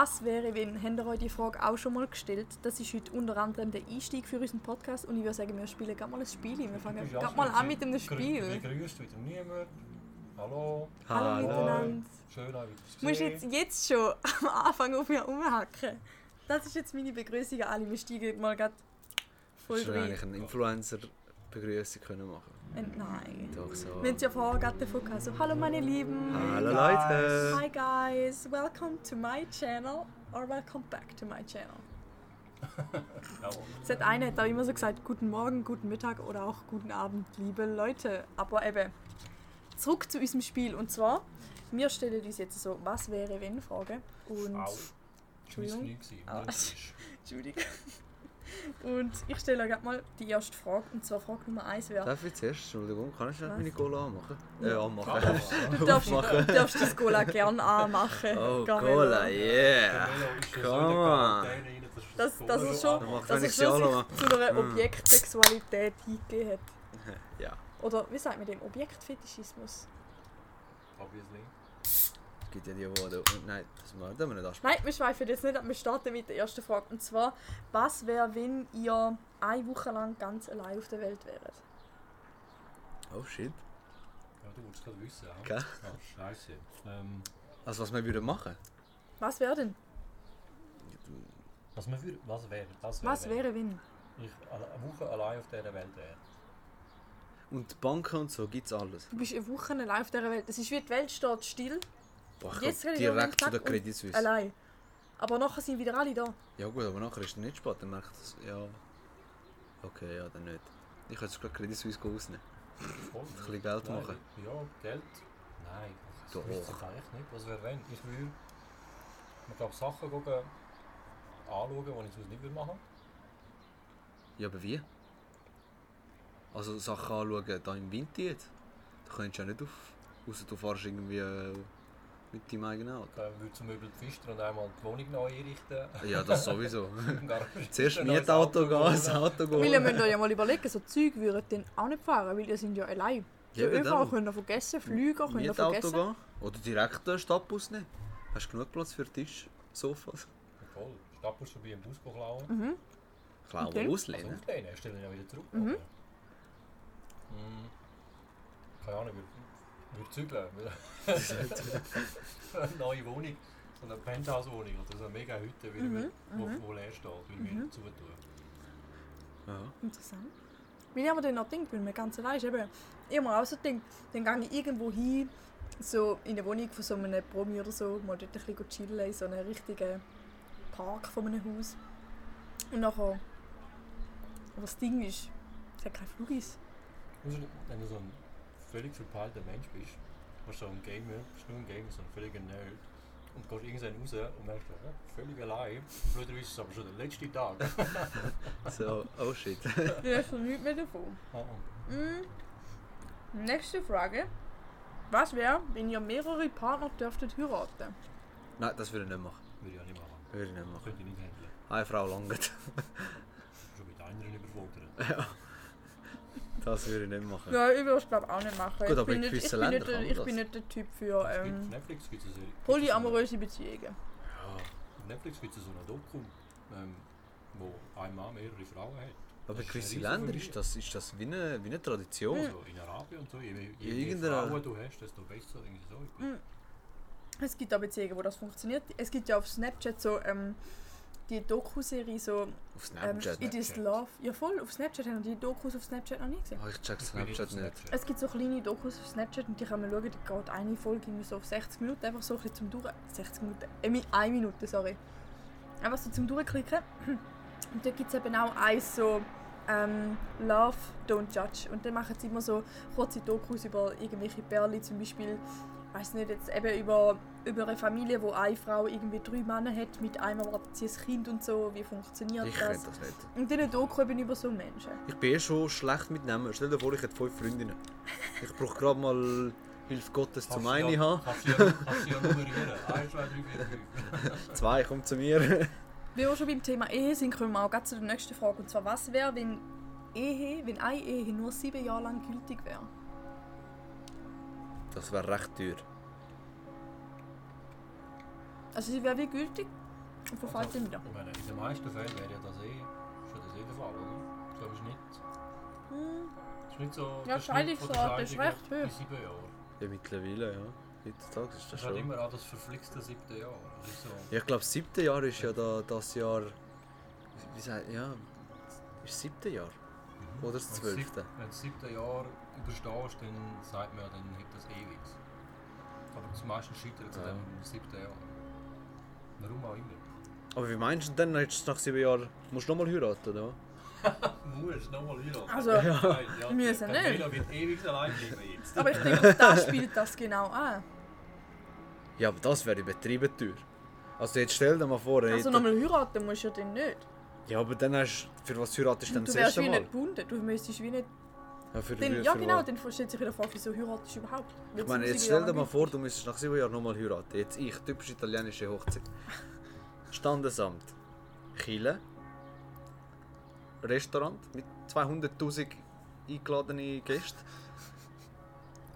Was wäre, wenn, ihr euch die Frage auch schon mal gestellt? Das ist heute unter anderem der Einstieg für unseren Podcast und ich würde sagen, wir spielen gerade mal ein Spiel. Wir fangen gerade mal an mit einem Spiel. Begrüßt wieder niemand. Hallo. Hallo miteinander. Schön, euch wieder zu Du musst jetzt, jetzt schon am Anfang auf mir rumhacken. Das ist jetzt meine Begrüßung an alle. Wir steigen mal gerade voll rein. eigentlich eine Influencer-Begrüßung können machen nein. Doch so. Wir haben es ja vorher gerade davon gehabt. So, hallo meine Lieben. Hallo Leute! Hi guys, welcome to my channel or welcome back to my channel. Es hat einer auch immer so gesagt, guten Morgen, guten Mittag oder auch guten Abend, liebe Leute. Aber eben, zurück zu unserem Spiel. Und zwar, wir stellen uns jetzt so, was wäre wenn Frage. Und, Au. Entschuldigung. Ah. Entschuldigung. Und ich stelle gerade mal die erste Frage. Und zwar Frage Nummer 1 wäre, Darf ich zuerst? Entschuldigung, kann ich Was? meine Cola anmachen? Äh, Ja. anmachen. du darfst, du darfst das Cola gerne anmachen. Oh, Carmelo. Cola, yeah! Come on. Das, das ist schon, dass alle schon sich zu einer Mm. Objektsexualität hingegeben hat. Ja, Oder wie sagt man dem? Objektfetischismus? Obviously. Es gibt ja die, die... Nein, das machen wir nicht ansprechen. Nein, wir schweifen jetzt nicht ab. Wir starten mit der ersten Frage. Und zwar, was wäre, wenn ihr eine Woche lang ganz allein auf der Welt wäret? Oh shit. Ja, du wolltest gerade wissen. ja? Ja, scheiße. Ähm, Also was wir würden machen? Was wäre denn? was, man würde, was wäre? Was, Was wäre, wenn? Ich eine Woche allein auf dieser Welt wäre. Und Banken und so gibt's alles. Du bist eine Woche allein auf dieser Welt. Es ist wie die Welt steht still, Boah, ich Jetzt glaub, ich direkt zu der Credit Suisse. allein. Aber nachher sind wieder alle da. Ja gut, aber nachher ist es nicht spät, dann merkt es... Ja... Okay, ja, dann nicht. Ich könnte es gerade Credit Suisse rausnehmen. Voll. Ein bisschen Geld Nein, machen. Ja, Geld? Nein. Doch. Ich wüsste jetzt eigentlich nicht. Was wäre wenn? Ich würde... Ich glaube Sachen gucken, anschauen, die ich sonst nicht würde machen Ja, aber wie? Also Sachen anschauen, da im Winter jetzt? Da könntest du ja nicht auf... Außer du fährst irgendwie äh, mit deinem eigenen Auto. Dann würde zum Beispiel die Fister und einmal die Wohnung neu einrichten. Ja, das sowieso. Zuerst Mietauto gehen, das Auto Weil ihr gehen. müsst euch ja mal überlegen, so Zeug würden dann auch nicht fahren, weil ihr sind ja allein. Ja, Ja, ÖV könnt ihr vergessen, Flüger könnt ihr Mietauto vergessen. gehen. Oder direkt den Stadtbus nehmen. Hast du genug Platz für Tisch, Sofas? Voll. Stadtbus vorbei im Bus klauen. Mhm. Klar, Okay. aber Also auslehnen. stellen ihn ja wieder zurück. Mhm. Mm. Keine Ahnung, würde zügeln. eine neue Wohnung, so eine Penthouse-Wohnung oder so eine mega Hütte, Mhm, ich mir- mhm. wo, wo leer steht, würde ich mir zutun. Ja. Interessant. Weil ich aber dann noch denke, wenn man ganz allein ist, eben, ich habe mir auch so gedacht, dann gehe ich irgendwo hin, so in eine Wohnung von so einem Promi oder so, mal dort ein bisschen chillen, in so einem richtigen Park von einem Haus. Und nachher, aber das Ding ist, es hat keine Flugis. Also, wenn du so ein völlig verpeilter Mensch bist, warst du so ein Gamer, bist nur ein Gamer, so ein völliger Nerd, und gehst irgendwann raus und merkst, ja, völlig allein. Blöderweise ist es aber schon der letzte Tag. So, oh shit. Du hast noch nichts mehr davon. Ah. Mm. Nächste Frage. Was wäre, wenn ihr mehrere Partner dürftet heiraten? Nein, das würde ich nicht machen. Würde ich ja nicht machen. Würde ich nicht machen. Könnte ich nicht handeln. Eine Frau langt. Schon mit anderen überfordert. Das würde ich nicht machen. Ja, ich würde es glaube auch nicht machen. Gut, ich aber bin in nicht, ich gewissen bin nicht, Ländern der- ich bin nicht der Typ für ähm, auf Netflix gibt es eine polyamoröse Beziehungen. Ja. Auf Netflix gibt es so eine Doku, ähm, wo ein Mann mehrere Frauen hat. Aber in ist gewissen Ländern ist das, ist das wie, eine, wie eine Tradition. Also in Arabien und so, je, je, je mehr Frauen du hast, desto besser. Irgendwie so. Mhm. Es gibt auch Beziehungen, wo das funktioniert. Es gibt ja auf Snapchat so ähm, die Doku-Serie so Auf ähm, Snapchat. It is. Love. Ja voll, auf Snapchat haben wir die Dokus auf Snapchat noch nie gesehen. Oh, ich check Snapchat nicht. Es gibt so kleine Dokus auf Snapchat und die kann man schauen, die geht eine Folge irgendwie so auf 60 Minuten, einfach so ein bisschen zum Durch... 60 Minuten? Äh, eine Minute, sorry. Einfach so zum Durchklicken. Und da gibt es eben auch eins so ähm, Love, Don't Judge. Und dann machen sie immer so kurze Dokus über irgendwelche Perlen, zum Beispiel, weiß nicht, jetzt eben über, über eine Familie, wo eine Frau irgendwie drei Männer hat, mit einem erwartet sie ein Kind und so, wie funktioniert Ich das? könnte das nicht. Und dann eine Doku eben über so Menschen. Ich bin eh schon schlecht mit Namen. Stell dir vor, ich hätte fünf Freundinnen. Ich brauche gerade mal Hilfe Gottes zum einen haben. Kannst du ja, nummerieren. 1, 2, 3, 4, 5. Zwei, komm zu mir. Wenn wir schon beim Thema Ehe sind, kommen wir auch gleich zu der nächsten Frage. Und zwar, was wäre, wenn Ehe, wenn eine Ehe nur sieben Jahre lang gültig wäre? Das wäre recht teuer. Also sie wäre wie gültig, und verfällt wieder. Ich meine, in den meisten Fällen wäre ja das eh schon das eh der Fall, oder? Ich glaube, es ist nicht, Hm. es ist nicht so... Ja, Schnitt Scheidungsrate ist recht hoch. Sieben. Ja, mittlerweile, ja. Heutzutage ist das Das ist schon. immer an das verflixte siebte Jahr. Das so... Ja, ich glaube, das siebte Jahr ist ja da, das Jahr. Wie sagt ja. Ist das siebte Jahr? Oder das Wenn du zwölfte? Wenn du das siebte Jahr überstehst, dann sagt man ja, dann hat das ewig. Aber das meistens scheitert es Ja. an dem siebten Jahr. Warum auch immer. Aber wie meinst du denn, jetzt nach sieben Jahren musst du nochmal heiraten, oder? Muss nochmal heiraten. Also, Nein, ja, müssen die nicht. Wird ewig allein bleiben jetzt. Aber ich denke, da spielt das genau an. Ja, aber das wäre übertrieben teuer. Also jetzt stell dir mal vor, Also nochmal heiraten musst du ja dann nicht. Ja, aber dann hast du. Für was heiratest du denn Du das wärst erste wie Mal? nicht gebunden. Du müsstest wie nicht... Ja, für, Dann, für, ja für genau, was? dann stellt sich wieder vor, wieso heiratest du überhaupt? Weil Ich meine, jetzt stell dir mal vor, du müsstest nach sieben Jahren nochmal heiraten. Jetzt ich, typisch italienische Hochzeit. Standesamt. Chile. Restaurant mit 200'000 eingeladenen Gästen.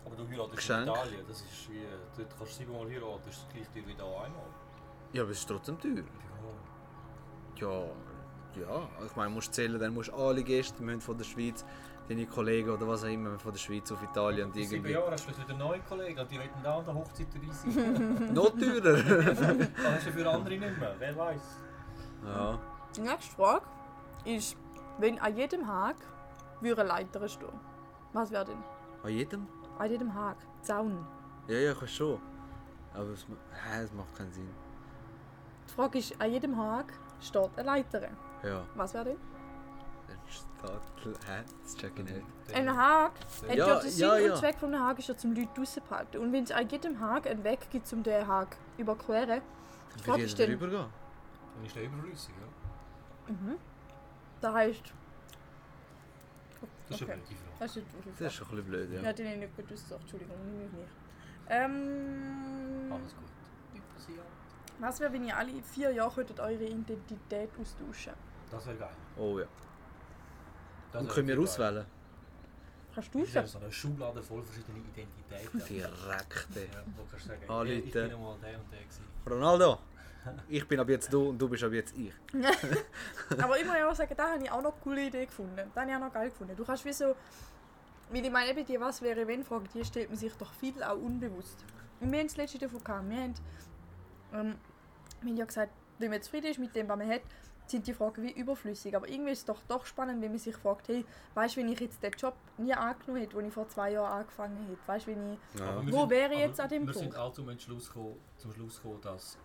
Aber du heiratest Geschenk. in Italien, das ist wie... Dort kannst du siebenmal heiraten, das ist gleich dir wie da einmal. Ja, aber es ist trotzdem teuer. Ja. Ja, ja. Ich meine, du musst zählen, dann musst du alle Gäste müssen von der Schweiz, deine Kollegen oder was auch immer, von der Schweiz auf Italien und In sieben irgendwie. Jahren hast du wieder neue Kollegen und die wollen da an der Hochzeit dabei sein. Noch teurer! Dann hast du für andere nicht mehr, wer weiß. ja. Die nächste Frage ist, wenn an jedem würde eine Leiter stehen, was wäre denn? An jedem? An jedem Hag, Zaun. Ja, ja, ich weiß schon. Aber es, hä, es macht keinen Sinn. Die Frage ist, an jedem Hag steht eine Leiter. Ja. Was wäre denn? Steht. Hä? Das check ich nicht. Ein Hag, hat ja, Ja, der Sinn ja, ja. und Zweck vom Hag ist ja zum Leute draussen behalten. Und wenn es an jedem Hag einen Weg gibt, um den Hag überqueren, Dann Frage ist ich dann- drüber gehen. Dann ist der überflüssig, ja. mhm. da heisst... Das ist Okay. eine Frage. Das ist Das schon ein bisschen blöd, Ja, ja. den habe ich nicht gut ausgesucht, Entschuldigung, mich nicht. Ähm, Alles gut. Was wäre, wenn ihr alle vier Jahre könntet eure Identität austauschen Das wäre geil. Oh ja. Das Und können wir geil. auswählen? Kannst du Das ist ja tauschen? so eine Schublade voll verschiedene Identitäten. Direkt. ey. Ja, wo kannst du sagen, Ah, ich, ich Leute. bin mal der und der gewesen. Ronaldo! Ich bin ab jetzt du und du bist ab jetzt ich. Aber ich muss ja auch sagen, da habe ich auch noch eine coole Idee gefunden. Das habe ich auch noch geil gefunden. Du kannst wie so... Weil ich meine, eben die «Was wäre wenn?» Frage, die stellt man sich doch viel auch unbewusst. Und wir haben das letzte davon gehabt. Wir haben, ähm, wir haben ja gesagt, wenn man zufrieden ist mit dem, was man hat, sind die Fragen wie überflüssig. Aber irgendwie ist es doch, doch spannend, wenn man sich fragt, hey, weißt du, wenn ich jetzt den Job nie angenommen hätte, den ich vor zwei Jahren angefangen hätte, weißt du, wenn ich... Ja. Wir Wo sind- wäre ich jetzt an dem Wir Punkt? sind auch zum Schluss gekommen, zum Schluss gekommen dass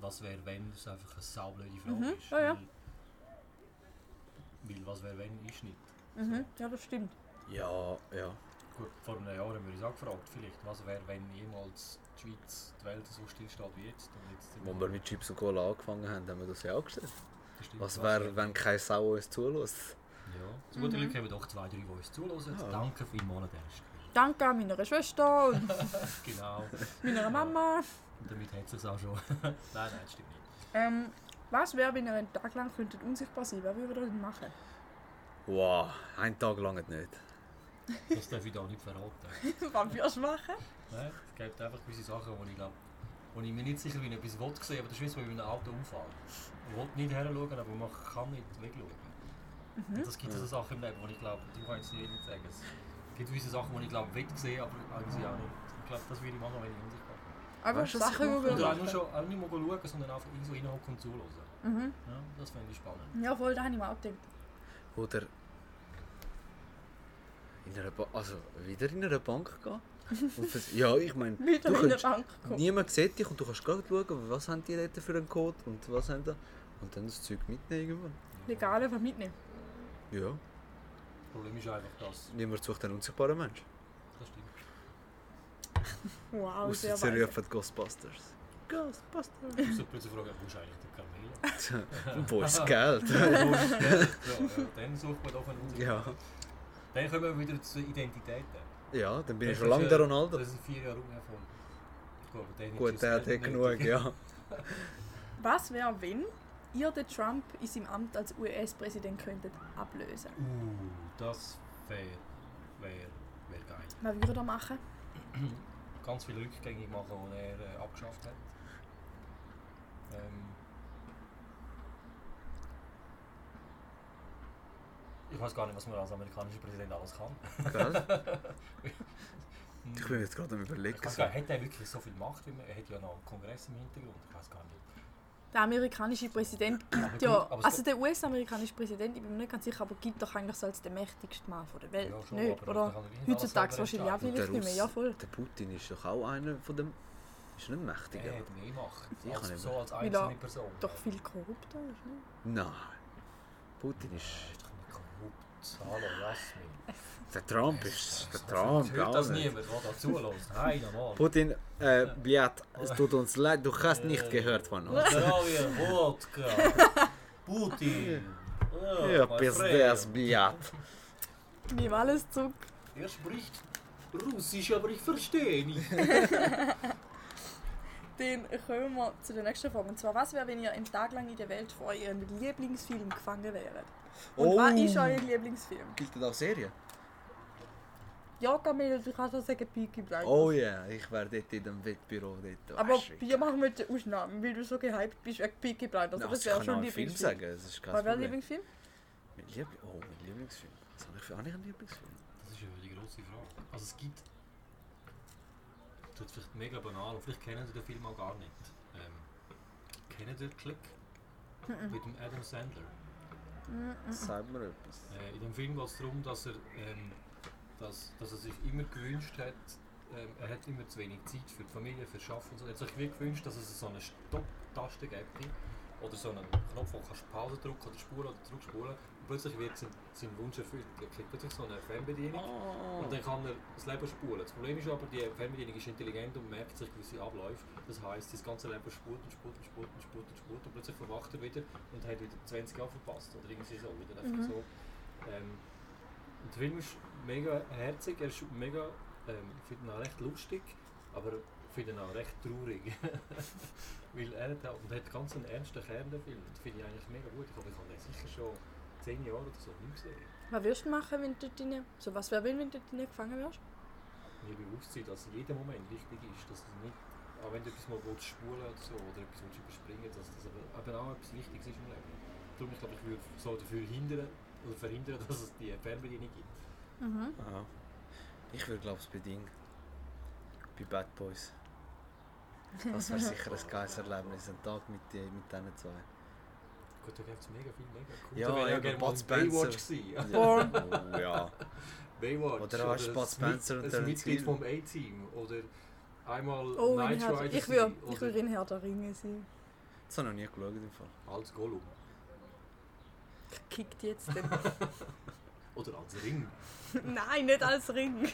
«Was wäre wenn?» es einfach eine saublöde Frage Mhm, ist. ja, ja. Weil, weil «Was wäre wenn?» ist nicht. Mhm, ja, das stimmt. Ja, ja. Gut, vor einem Jahr haben wir uns auch gefragt, vielleicht, was wäre, wenn jemals die Schweiz, die Welt so still steht wie jetzt. Und jetzt Wo wir mit Chips und Cola angefangen haben, haben wir das ja auch gestellt. Stimmt. Was wäre, wenn keine Sau uns zulässt? Ja, zu guter Mhm. Glück haben wir doch zwei, drei, die uns zulassen. Ja. Danke vielmals an dieser Stelle. Danke an meiner Schwester und Genau. meiner Mama. Und damit hat es sich auch schon. nein, nein, das stimmt nicht. Ähm, was wäre, wenn ihr einen Tag lang könntet unsichtbar sein Wer würde das denn machen? Wow, einen Tag lang nicht. Das darf ich da nicht verraten. was würdest du machen? Nein, es gibt einfach gewisse Sachen, wo ich glaube, wo ich mir nicht sicher bin, ob ich es will sehen, aber das ist wie so wie ein Auto Unfall. Man will nicht heranschauen, aber man kann nicht wegschauen. Mhm. Und das gibt so Sachen im Leben, wo ich glaube, die kann ich jetzt jedem sagen. Es gibt gewisse Sachen, wo ich glaube, will sehen, aber eigentlich auch nicht. Ich glaube, das würde ich machen, wenn ich unsichtbar bin. Einfach Weißt du, ich Sachen, die wir Und auch machen. nur schon, auch nicht mal schauen, sondern einfach irgendwo reinhocken und zuhören. Mhm. Ja, das fände ich spannend. Ja, voll, da habe ich mir auch gedacht. Oder in einer ba also wieder in eine Bank gehen. Fürs- ja, ich meine, du kannst, niemand sieht dich und du kannst gerade schauen, was haben die dort für einen Code und was haben da. Und dann das Zeug mitnehmen irgendwann. Legal einfach mitnehmen. Ja, Das Problem ist einfach, dass. niemand sucht einen unsichtbaren Mensch. Das stimmt. Wow, Ausser sehr sie weise. rufen Ghostbusters. Ghostbusters. So plötzlich fragen, wo ist eigentlich der Kamel? Wo ist das Geld? ja, ja, dann sucht man doch einen Unsicht. ja. Dann kommen wir wieder zu Identitäten. Ja, dann bin ich Das schon ist, lange der Ronaldo. Das sind vier Jahre Unerfolg. Gut, der Gut, der hat eh genug, ja. Was wäre, wenn ihr den Trump in seinem Amt als US-Präsident könntet ablösen? Uh, das wäre wär, wär geil. Was würdet ihr machen? Ganz viel rückgängig machen, was er äh, abgeschafft hat. Ähm, Ich weiß gar nicht, was man als amerikanischer Präsident alles kann. Gell? Ich bin jetzt gerade am Ich überlegen. weiß So. gar nicht, hat er wirklich so viel Macht? wie man- Er hat ja noch einen Kongress im Hintergrund. Ich weiß gar nicht. Der amerikanische Präsident gibt ja, also der US-amerikanische Präsident, ich bin mir nicht ganz sicher, aber gibt doch eigentlich so als der mächtigste Mann von der Welt, Ja, schon, nicht? Oder er heutzutage wahrscheinlich auch vielleicht nicht mehr, ja voll. Der Putin ist doch auch einer von dem. Ist nicht mächtig. Er hat mehr Macht. Ich kann Als, so als einzelne er Person. Doch viel korrupter ist, ne? Nein. Putin ist. ist doch nicht korrupt. Hallo, Jasmin. Der Trump ist. Der Das Trump hört auch das nicht. niemand, der da zulässt. Nein, normal. Putin, äh, Bliat, es tut uns leid, du hast nicht gehört von uns. Здравия, Wodka. Putin. Ja, my пиздец, friend. Bliat. Nimm alles zurück. Er spricht Russisch, aber ich verstehe nicht. Dann kommen wir zu der nächsten Frage. Und zwar, was wäre, wenn ihr einen Tag lang in der Welt von eurem Lieblingsfilm gefangen wäret? Und Oh. was ist euer Lieblingsfilm? Gilt das auch Serie? Ja, Camille, du kannst auch sagen Peaky Blinders. Oh ja, ich wäre dort in dem Wettbüro. Dort. Aber wir machen mit der Ausnahme, weil du so gehypt bist wegen Peaky Blinders. Aber das ich wäre kann schon auch ein einen Film Lieblingsfilm. sagen, das ist kein Was wäre. Lieblingsfilm? Mein Liebling oh, mein Lieblingsfilm. Was habe ich für einen Lieblingsfilm? Das ist ja die grosse Frage. Also es gibt... Das ist vielleicht mega banal und vielleicht kennen Sie den Film auch gar nicht. Ähm, kennen Sie Click? Mit dem Adam Sandler. Sag mir etwas. Äh, in dem Film geht es darum, dass er, ähm, dass, dass er sich immer gewünscht hat, ähm, er hat immer zu wenig Zeit für die Familie, für das Arbeiten und so. Er hat sich wie gewünscht, dass es so eine Stopp-Taste gibt oder so einen Knopf, wo du kannst Pause drücken oder spulen oder zurückspulen. Plötzlich wird sein, sein Wunsch erfüllt. Er kriegt plötzlich so eine Fernbedienung Oh. und dann kann er das Leben spulen. Das Problem ist aber, die Fernbedienung ist intelligent und merkt sich gewisse Abläufe. Das heisst, das ganze Leben spult und spult und spult und spult und spult und plötzlich verwacht er wieder und hat wieder 20 Jahre verpasst oder irgendwie so. Wieder einfach so. Ähm, und der Film ist mega herzig, er ist mega, ähm, ich finde ihn auch recht lustig, aber ich finde ihn auch recht traurig. Weil er hat, und hat ganz einen ernsten Kern, der Film. Das finde ich eigentlich mega gut. Ich glaube, ich habe den sicher schon 10 Jahre oder so nicht gesehen. Was würdest du machen, wenn du dort drin... So, was wäre, wenn du drin gefangen wärst? Mir bewusst sein, dass jeder Moment wichtig ist. Dass du nicht, auch wenn du etwas mal willst, spulen oder so, oder etwas willst überspringen dass das aber, aber auch etwas Wichtiges ist im Leben. Darum, ich glaube, ich würde so dafür hindern oder verhindern, dass es die Fernbedienung gibt. Mhm. Ja. Ich würde glaube ich bei Ding. Bei Bad Boys. Das wäre sicher ein geiles Erlebnis, ein Tag mit, die, mit diesen zwei. Gut, da gibt es mega viel, mega cool. Ja, da wäre ja gerne Bud mal Spencer. Baywatch gewesen. Oh ja. Baywatch. Oder hast du Bud Spencer und ein Terence Mitglied vom A-Team. Oder einmal Oh, Herr, Rider ich würde sein, ich oder würd in Herr der Ringe sein. Das habe ich noch nie geschaut im Fall. als Gollum. Ich kickt jetzt den. Oder als Ring. Nein, nicht als Ring.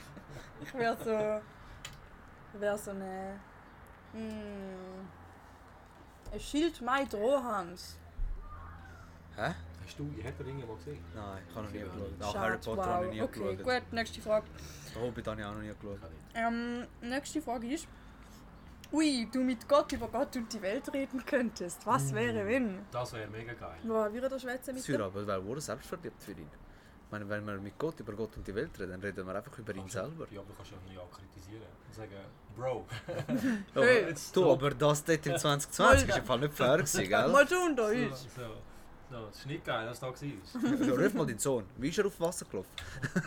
Ich wäre so... wäre so eine... Hm, ein Schildmaid Rohans. Hä? Hast du die Herr der Ringe mal gesehen? Nein, ich habe noch nie geschaut. Schade, Harry Potter habe ich nie Okay, geschaut. gut, nächste Frage. Der Hobbit habe ich auch noch nie geschaut. Ähm, nächste Frage ist... Ui, du mit Gott über Gott und die Welt reden könntest. Was wäre, wenn? Das wäre mega geil. Wo wir da schwätzen mit wäre aber wäre wohl selbstverliebt für ihn. Ich meine, wenn wir mit Gott über Gott und die Welt reden, dann reden wir einfach über ihn Kannst du- selber. Ja, aber du kannst ja nicht auch kritisieren. Und sagen, Bro, Ja, Hey. Du, aber das dort im 2020 ist im Fall nicht fair gewesen, gell? Mal schon da ist. so, so, es ist nicht geil, dass du da warst. Ja, Ruf mal deinen Sohn. Wie ist er auf Wasser gelaufen?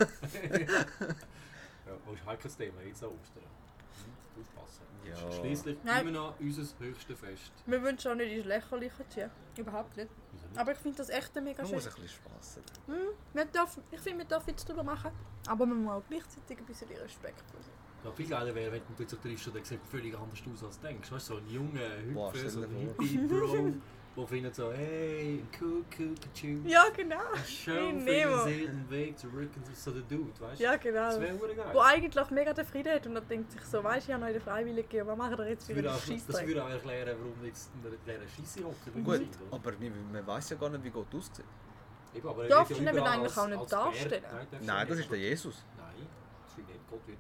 ja, wo ist heikles Thema, jetzt an Ostern. Hm, Aufpassen. Ja. Das ist Schliesslich Nein. immer noch unser höchstes Fest. Wir wollen schon nicht ins Lächerliche ziehen. Überhaupt nicht. Aber ich finde das echt mega Man schön. muss ein bisschen Spass haben. Hm, wir dürfen, ich finde, wir dürfen jetzt drüber machen. Aber man muss auch gleichzeitig ein bisschen respektvoll sein. Ja, viel geiler wäre, wenn du plötzlich triffst und der sieht völlig anders aus als du denkst. Weißt du, so ein junger Hüpfer, so ein. Hippie-Bro, der findet so, hey, cool, cool, cool, Ja, genau. Nemo. für den Weg zurück und so der Dude, weißt du? Ja, Das genau. wäre hure geil. Wo eigentlich mega den Frieden hat und dann denkt sich so, weißt du, ich habe noch in der Freiwillig gegeben, was machen wir jetzt Das einen auch, das würde auch erklären, warum jetzt dieser Scheisse hocken. Gut, aber man, weiß ja gar nicht, wie Gott aussieht. Eben, aber er Darfst du ihn eigentlich auch nicht darstellen? Nein, das ist der Jesus. Nein, das stimmt nicht. Gott wird,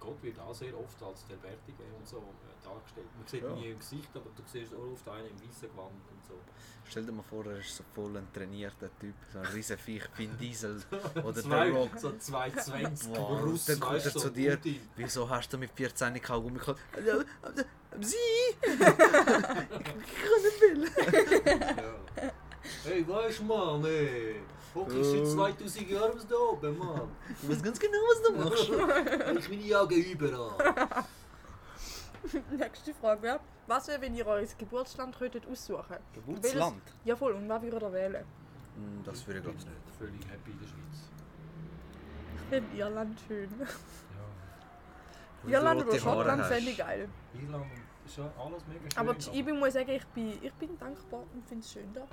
Gott wird auch sehr oft als der Bärtige und so äh, dargestellt. Man sieht Ja. nie im Gesicht, aber du siehst auch oft einen im weißen Gewand und so. Stell dir mal vor, er ist so voll ein trainierter Typ. So ein riesen Viech, Vin Diesel oder zwei, der Rock. So 220 Boah, Russ, dann kommt er zu dir. Putin. Wieso hast du mit 14 Kaugummi gehabt? Sie! ich kann nicht will. Ja. Hey, weißt du, Mann, ey. Ist seit 2000 Jahren was da oben, Mann. Ich weiß ganz genau, was du machst. Ich meine Augen überall. Nächste Frage wäre, was wäre, wenn ihr euer Geburtsland könntet aussuchen Geburtsland? Ja voll, und was würdet ihr wählen? Hm, Das würde ich glaube ich nicht. Völlig happy in der Schweiz. Ich finde Irland schön. Ja. Irland oder Schottland fände ich geil. Irland ist ja alles mega schön. Aber ich bin- muss sagen, ich bin, ich bin dankbar und finde es schön da.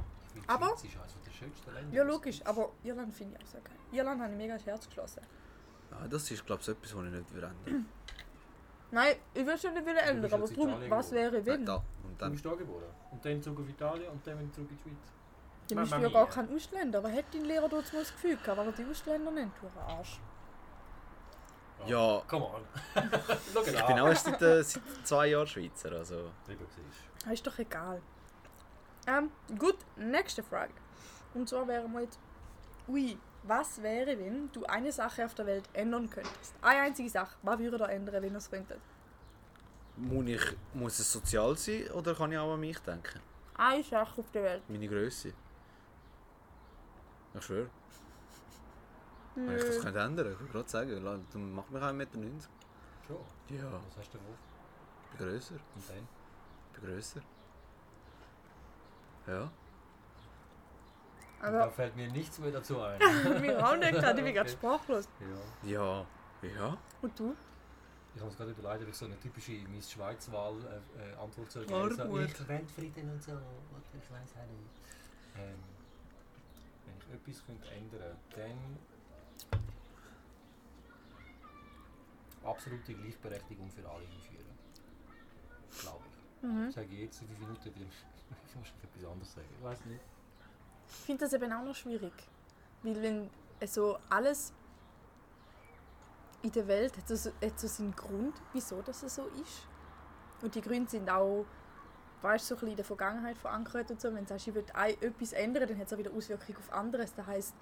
Aber- die Schweiz ist eines der schönsten Länder. Ja logisch, aber Irland finde ich auch sehr geil. Irland habe ich mega ins Herz geschlossen. Ah, das ist glaube ich etwas, was ich nicht würde ändern Nein, ich würde schon nicht wieder ändern, aber drum, Italien was wäre wenn? Da. Und Du dann. bist da geboren. Und dann zurück auf Italien und dann zurück in die Schweiz. Dann bist du ja gar kein Ausländer. Was hat dein Lehrer dort mal das Gefühl gehabt, weil er die Ausländer nennt? Du Arsch. Ja, Come on. Ich bin auch erst seit, äh, seit zwei Jahren Schweizer. Also. Ist doch egal. Ähm, gut, nächste Frage. Und zwar wäre mal jetzt, ui, was wäre, wenn du eine Sache auf der Welt ändern könntest? Eine einzige Sache. Was würde ihr ändern, wenn ihr es könntet? Muss, ich, muss es sozial sein oder kann ich auch an mich denken? Eine Sache auf der Welt. Meine Größe. Ich schwöre. Wenn ich das könnte ändern, ich würde gerade sagen, la- dann mach mich 1,90 Meter. du. Schon. Ja, Was hast du vor? ich bin grösser. Und dann? Ich bin grösser. Ja. da Aber fällt mir nichts mehr dazu ein. mir auch nicht gerade, ich bin gerade sprachlos. ja. Ja. Ja. Und du? Ich habe es gerade überlegt, ob ich so eine typische Miss Schweiz-Wahl-Antwort soll geben. So, Armut. ich Weltfrieden und so. Oder ich weiß auch nicht. Ähm, wenn ich etwas könnte ändern dann absolute Gleichberechtigung für alle einführen. Glaube ich. Mhm. Sage ich jetzt in fünf Minuten wieder. Ich muss noch etwas anderes sagen. Ich weiß nicht. Ich finde das eben auch noch schwierig. Weil wenn so alles in der Welt hat so, hat so seinen Grund, wieso das so ist. Und die Gründe sind auch, weißt, so ein bisschen in der Vergangenheit verankert und so. Wenn du sagst, ich will ein- etwas ändern, dann hat es auch wieder Auswirkungen auf anderes. Das heisst,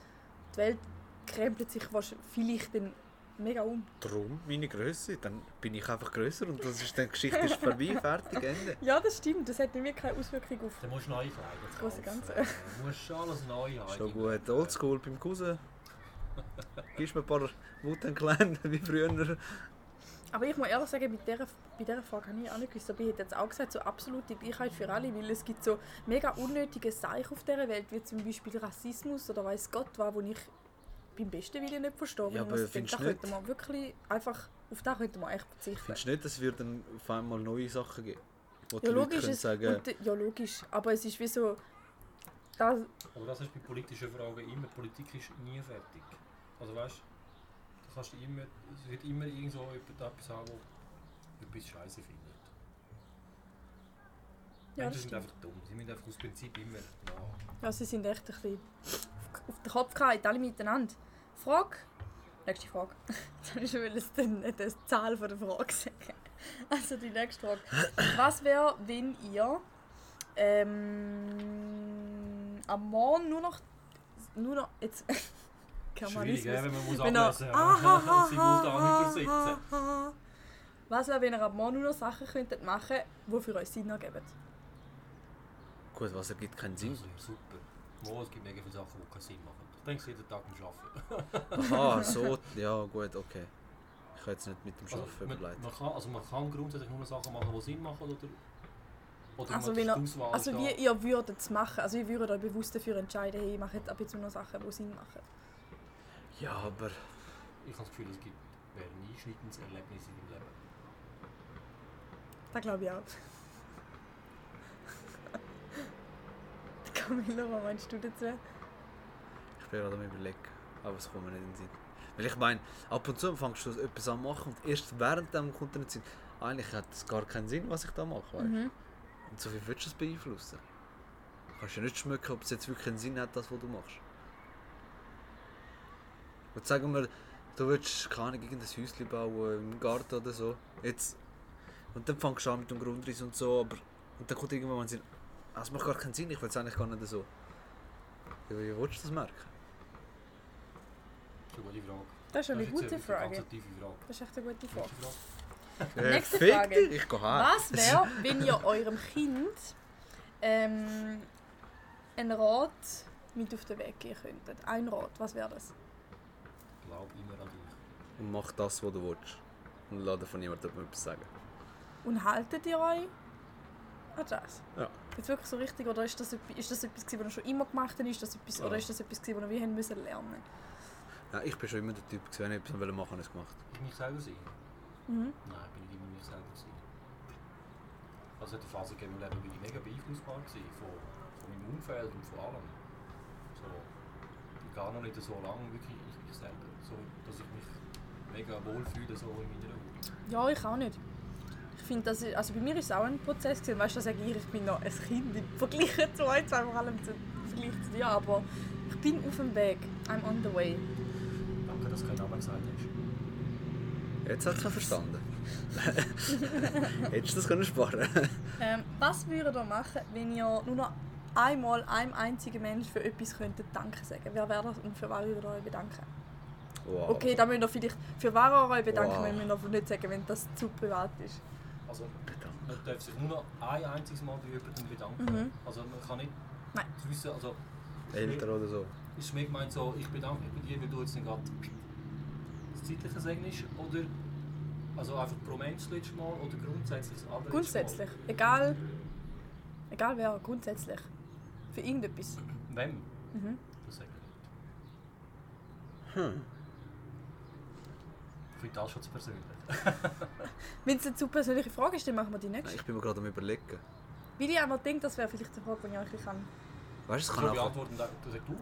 die Welt krempelt sich vielleicht dann mega um. Darum meine Größe. Dann bin ich einfach grösser und das ist dann die Geschichte ist vorbei, fertig, Ende. Ja, das stimmt. Das hat nämlich keine Auswirkung auf... Dann musst du neu kleiden. Das große Ganze. Du musst alles neu haben. Schon gut. Oldschool beim Cousin. Gibst mir ein paar Wuten klein wie früher. Aber ich muss ehrlich sagen, bei dieser, bei dieser Frage habe ich auch nicht gewusst. Aber ich hätte jetzt auch gesagt, so absolute Gleichheit für alle, weil es gibt so mega unnötige Sachen auf dieser Welt, wie zum Beispiel Rassismus oder weiß Gott was, wo ich beim besten Willen nicht verstehe. Ja, aber findest du nicht- man wirklich einfach, auf das könnte man echt verzichten. Findest du nicht, dass es wird dann auf einmal neue Sachen geben? Wo die Ja logisch, es, sagen, und, ja, logisch. Aber es ist wie so... Das, Aber das ist bei politischen Fragen immer. Politik ist nie fertig. Also weißt du, kannst du immer, es wird immer irgendwo jemand etwas haben, der etwas Scheiße findet. ja, das Menschen sind einfach dumm. Sie müssen einfach aus Prinzip immer ja. Ja, sie sind echt ein bisschen auf, auf den Kopf gehalten, alle miteinander. Frage. Nächste Frage. Jetzt habe ich schon die, die Zahl von der Frage sagen. Also die nächste Frage. Was wäre, wenn ihr ähm, am Morgen nur noch. Nur noch. Jetzt. Schwierig, Germanismus. ja, wenn man muss Wenn er- ablesen Ah, und simultan übersetzen. ah, ah. Was wäre, wenn ihr am Morgen nur noch Sachen könntet machen die für euch Sinn ergeben? gut, was ergibt keinen Sinn. Super. Mo, es gibt mega viele Sachen, die keinen Sinn machen. Ich denke jeden Tag beim Arbeiten. Aha, so, ja gut, okay. Ich kann jetzt nicht mit dem Also, Arbeiten man, überleiten. man, kann, also man kann grundsätzlich nur Sachen machen, die Sinn machen oder, oder Also, man wenn Also da. wie ihr würdet es machen? Also ihr würdet euch bewusst dafür entscheiden, hey, ich mache jetzt ab jetzt nur noch Sachen, die Sinn machen. Ja, aber Ich habe das Gefühl, es gibt wäre ein einschneidendes Erlebnis in deinem Leben. Das glaube ich auch. Camilla, was meinst du dazu? Gerade am überlegen. Aber es kommt mir nicht in den Sinn. Weil ich meine, ab und zu fängst du etwas an machen und erst während dem kommt den Sinn, eigentlich hat es gar keinen Sinn, was ich da mache. Weißt? Mhm. Und so viel willst du es beeinflussen. Du kannst ja nicht schmücken, ob es jetzt wirklich einen Sinn hat, das, was du machst. Und sagen wir, du willst keine Ahnung, irgendein Häuschen bauen im Garten oder so. Jetzt, und dann fängst du an mit dem Grundriss und so, aber und dann kommt irgendwann mal ein Sinn, ah, es macht gar keinen Sinn, ich will es eigentlich gar nicht so. Wie willst du das merken? Das ist eine gute Frage. Das ist eine gute Frage. Frage. Das ist echt eine gute Frage. Frage. Nächste Frage. dich, ich gehe. Was wäre, wenn ihr eurem Kind ähm, einen Rat mit auf den Weg geben könntet, ein Rat, was wäre das? Glaub immer an dich. Und mach das, was du willst. Und lass dir von niemandem etwas sagen. Und haltet ihr euch an das? Ja. Jetzt wirklich so richtig, oder ist das, etwas- ist das etwas, was ihr schon immer gemacht habt, ist das etwas, Ja. oder ist das etwas, was ihr wie haben müssen lernen Ja, ich bin schon immer der Typ, gewesen, wenn ich etwas machen wollte, habe ich es gemacht. Ich mich selber sein? mhm. Nein, bin ich immer mich selber sein. Also eine Phase gegeben, ich bin ich mega beeinflussbar war von, von meinem Umfeld und von allem. So, ich gar noch nicht so lange wirklich ich, ich selber, so, dass ich mich mega wohlfühle so in meiner Haut. Ja, ich auch nicht. Ich finde, das ist, also bei mir ist es auch ein Prozess gewesen. Weißt du, sage ich, ich bin noch ein Kind im Vergleich zu euch, vor allem zu, im Vergleich zu dir, aber ich bin auf dem Weg. I'm on the way. Du kein Name gesagt hast. Jetzt hat es verstanden. Hättest du das können sparen Ähm, was würdet ihr machen, wenn ihr nur noch einmal einem einzigen Mensch für etwas könntet Danke sagen? Wer wäre das und für was würdet ihr euch bedanken? Wow. Okay, da müsst ihr vielleicht für was ihr euch bedanken, Wow. wenn wir nicht sagen, wenn das zu privat ist. Also, man darf sich nur noch ein einziges Mal bei jemandem bedanken. Mhm. Also man kann nicht Nein. wissen, also Eltern oder so. ist mir gemeint so, ich bedanke mich bei dir, weil du jetzt nicht gerade das zeitliche Segen ist, oder also einfach pro Mensch das letzte Mal oder grundsätzlich das allerletzte Grundsätzlich. Egal, egal wer, grundsätzlich. Für irgendetwas. Wem? Mhm. Das sage ich nicht. Hm. Finde das schon zu persönlich. Wenn es eine zu persönliche Frage ist, dann machen wir die Nein, nächste. ich bin mir gerade am überlegen. Weil ich einfach denke, das wäre vielleicht eine Frage, die ich eigentlich kann. Weißt du, es Ich kann auch. beantworten, du sagst du?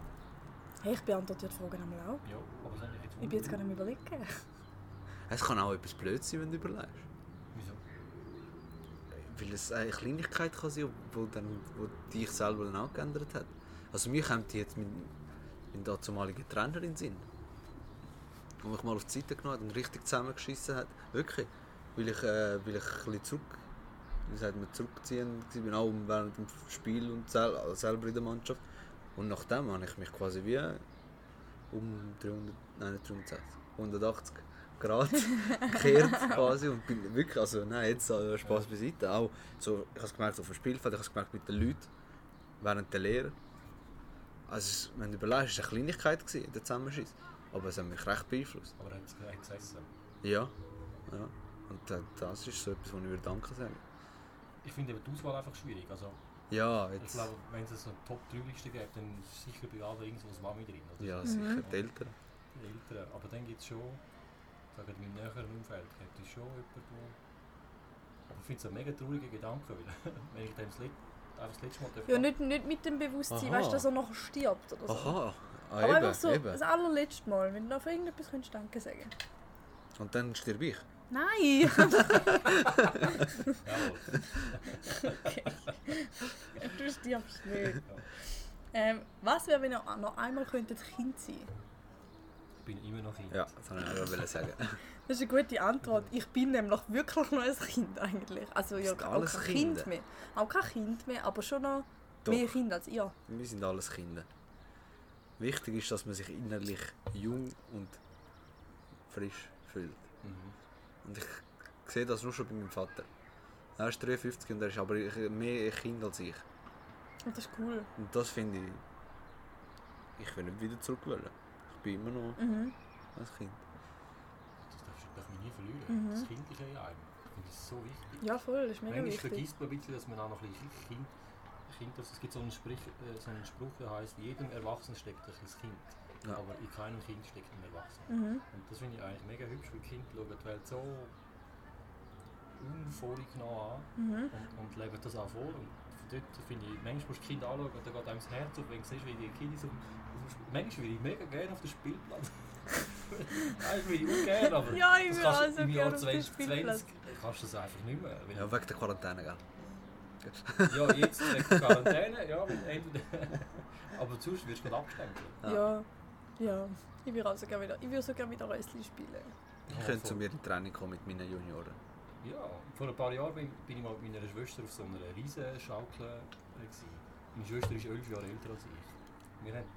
Hey, ich beantworte die Fragen einmal auch. Ja, aber ich bin jetzt gerade am überlegen. Es kann auch etwas blöd sein, wenn du überlegst. Wieso? Weil es eine Kleinigkeit kann sein, wo, dann, wo dich selber dann auch geändert hat. Also mir kommt jetzt mein, mein dazumaliger Trainer in den Sinn. Der mich mal auf die Seite genommen hat und richtig zusammengeschissen hat. Wirklich. Weil ich, äh, weil ich ein bisschen zurück, wie sagt man, war, bin auch während dem Spiel und sel selber in der Mannschaft. Und nachdem habe ich mich quasi wie um 300, nein nicht 360, 180 Grad gekehrt quasi und bin wirklich, also nein, jetzt äh, Spaß beiseite. Auch so, ich habe es gemerkt auf dem Spielfeld, ich habe es gemerkt mit den Leuten während der Lehre. Also wenn du überlegst, es war eine Kleinigkeit, gewesen, der Zusammenschiss. Aber es hat mich recht beeinflusst. Aber er hat es hat gesessen. Ja. ja. Und das ist so etwas, was ich würde Danke sagen. Ich finde die Auswahl einfach schwierig. Also, Ja, ich jetzt. glaube, wenn es so eine Top-3-Liste gibt, dann ist sicher bei allen irgendwo das Mami drin. Oder Ja, so. sicher, Mhm. die Eltern. Die Eltern. Aber dann gibt es schon, sagen wir, im näheren Umfeld gibt es schon jemanden, wo... Aber ich finde es ein mega trauriger Gedanke, weil wenn ich dann das, einfach das letzte Mal... darf- Ja, nicht, nicht mit dem Bewusstsein, Aha. weißt du, dass er noch stirbt oder so. Aha, ah, Aber eben, einfach so, eben. das allerletzte Mal, wenn du noch für irgendetwas könntest Danke sagen. Und dann stirb ich. Nein! Jawohl. du stirbst nicht. Ähm, was wäre, wenn ihr noch einmal könntet Kind sein Ich bin immer noch Kind. Ja, das wollte ich auch wollen sagen. Das ist eine gute Antwort. Ich bin nämlich wirklich noch ein Kind eigentlich. Also ja, auch alles kein Kinder? Kind mehr. Auch kein Kind mehr, aber schon noch Doch. mehr Kind als ihr. Wir sind alles Kinder. Wichtig ist, dass man sich innerlich jung und frisch fühlt. Mhm. Und ich sehe das nur schon bei meinem Vater. Er ist 53 und er ist aber mehr ein Kind als ich. Und das ist cool. Und das finde ich. Ich will nicht wieder zurück wollen. Ich bin immer noch Mhm. ein Kind. Das darfst du darf man nie verlieren. Mhm. Das Kindliche in einem. Ich finde das so wichtig. Ja, voll, das ist mega Manchmal wichtig. vergisst man ein bisschen, dass man auch noch ein bisschen Kind, kind also es gibt so einen, Sprich, äh, so einen Spruch, der heißt, jedem Erwachsenen steckt ein kleines Kind. Ja. Aber in keinem Kind steckt ein Erwachsener. Mhm. Und das finde ich eigentlich mega hübsch, weil Kinder schauen die Welt so unvorgenommen an Mhm. und, und leben das auch vor. Und von dort finde ich, manchmal musst du die Kinder anschauen und dann geht einem das Herz auf, wenn du siehst, wie die Kinder so Manchmal würde ich mega gerne auf den Spielplatz. Eigentlich würde ich auch gerne, aber Ja, ich das will kannst du auch so im Jahr gerne auf den 2020 Spielplatz. kannst du das einfach nicht mehr. weil- Ja, wegen der Quarantäne, gell? ja, jetzt wegen der Quarantäne, ja, aber sonst wirst du gerade abstempeln. Ja. Ja. ja. Ich will auch so gerne wieder, ich will so gerne wieder Rössli spielen. Ich könnte zu mir in Training kommen mit meinen Junioren. Ja, vor ein paar Jahren bin, bin ich mal mit meiner Schwester auf so einer riesen Schaukel. äh. Meine Schwester ist elf Jahre älter als ich. Wir hatten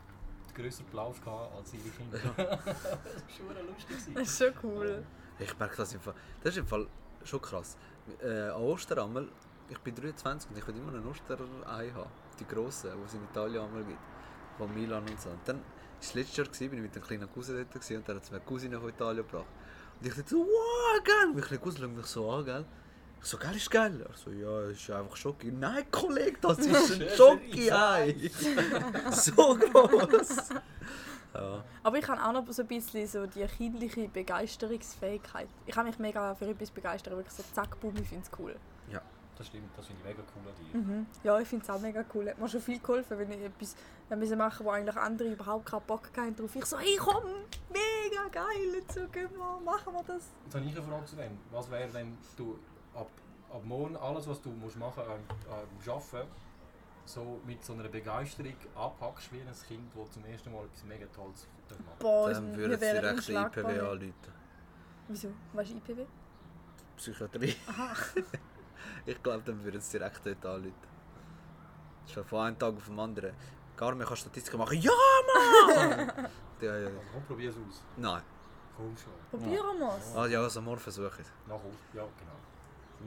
grösseren Plausch gehabt als ihre Kinder. das war schon lustig. Das ist schon cool. Ich merke das im Fall. Das ist im Fall schon krass. Äh, an Ostern einmal ich bin 23 und ich will immer einen Osterei haben. Die grossen, die es in Italien einmal gibt. Von Milan und so. Und dann, das war letztes Jahr, gewesen, bin ich mit einem kleinen Cousin dort gewesen, und dann hat es mir eine Cousine von Italien gebracht. Und ich dachte so, wow, geil! Und mein kleiner Cousin schaut mich so an, gell? Ich so, geil ist geil. Er so, ja, es ist einfach Schoki. Nein, Kollege, das ist ein Schön, Schoki-Ei. so groß. Ja. Aber ich habe auch noch so ein bisschen so die kindliche Begeisterungsfähigkeit. Ich kann mich mega für etwas begeistern, wirklich so zack, boom, ich finde es cool. Das stimmt, das finde ich mega cool an dir. Mhm. Ja, ich finde es auch mega cool. Hat mir schon viel geholfen, wenn ich etwas wenn wir machen wo eigentlich andere überhaupt keinen Bock haben drauf. Ich so, hey komm, mega geil, jetzt so, gehen wir, machen wir das. Jetzt habe ich eine Frage zu dem. Was wäre, wenn du ab, ab morgen alles, was du musst machen musst, ähm, arbeiten, so mit so einer Begeisterung abhackst wie ein Kind, das zum ersten Mal etwas mega Tolles macht? Boah, Dann wir würde es wären direkt. IPW anrufen. Wieso? Weißt du IPW? Psychiatrie. Aha. Ich glaube, dann würde es direkt dort anrufen. Schon von einem Tag auf den anderen. Gar mehr kann Statistiken machen. Ja, Mann! ja, ja. Also, komm, probier es aus. Nein. Komm schon. Probieren wir es. Ah, ja, also morgen versuche ich es. Nach Hause. Ja, genau.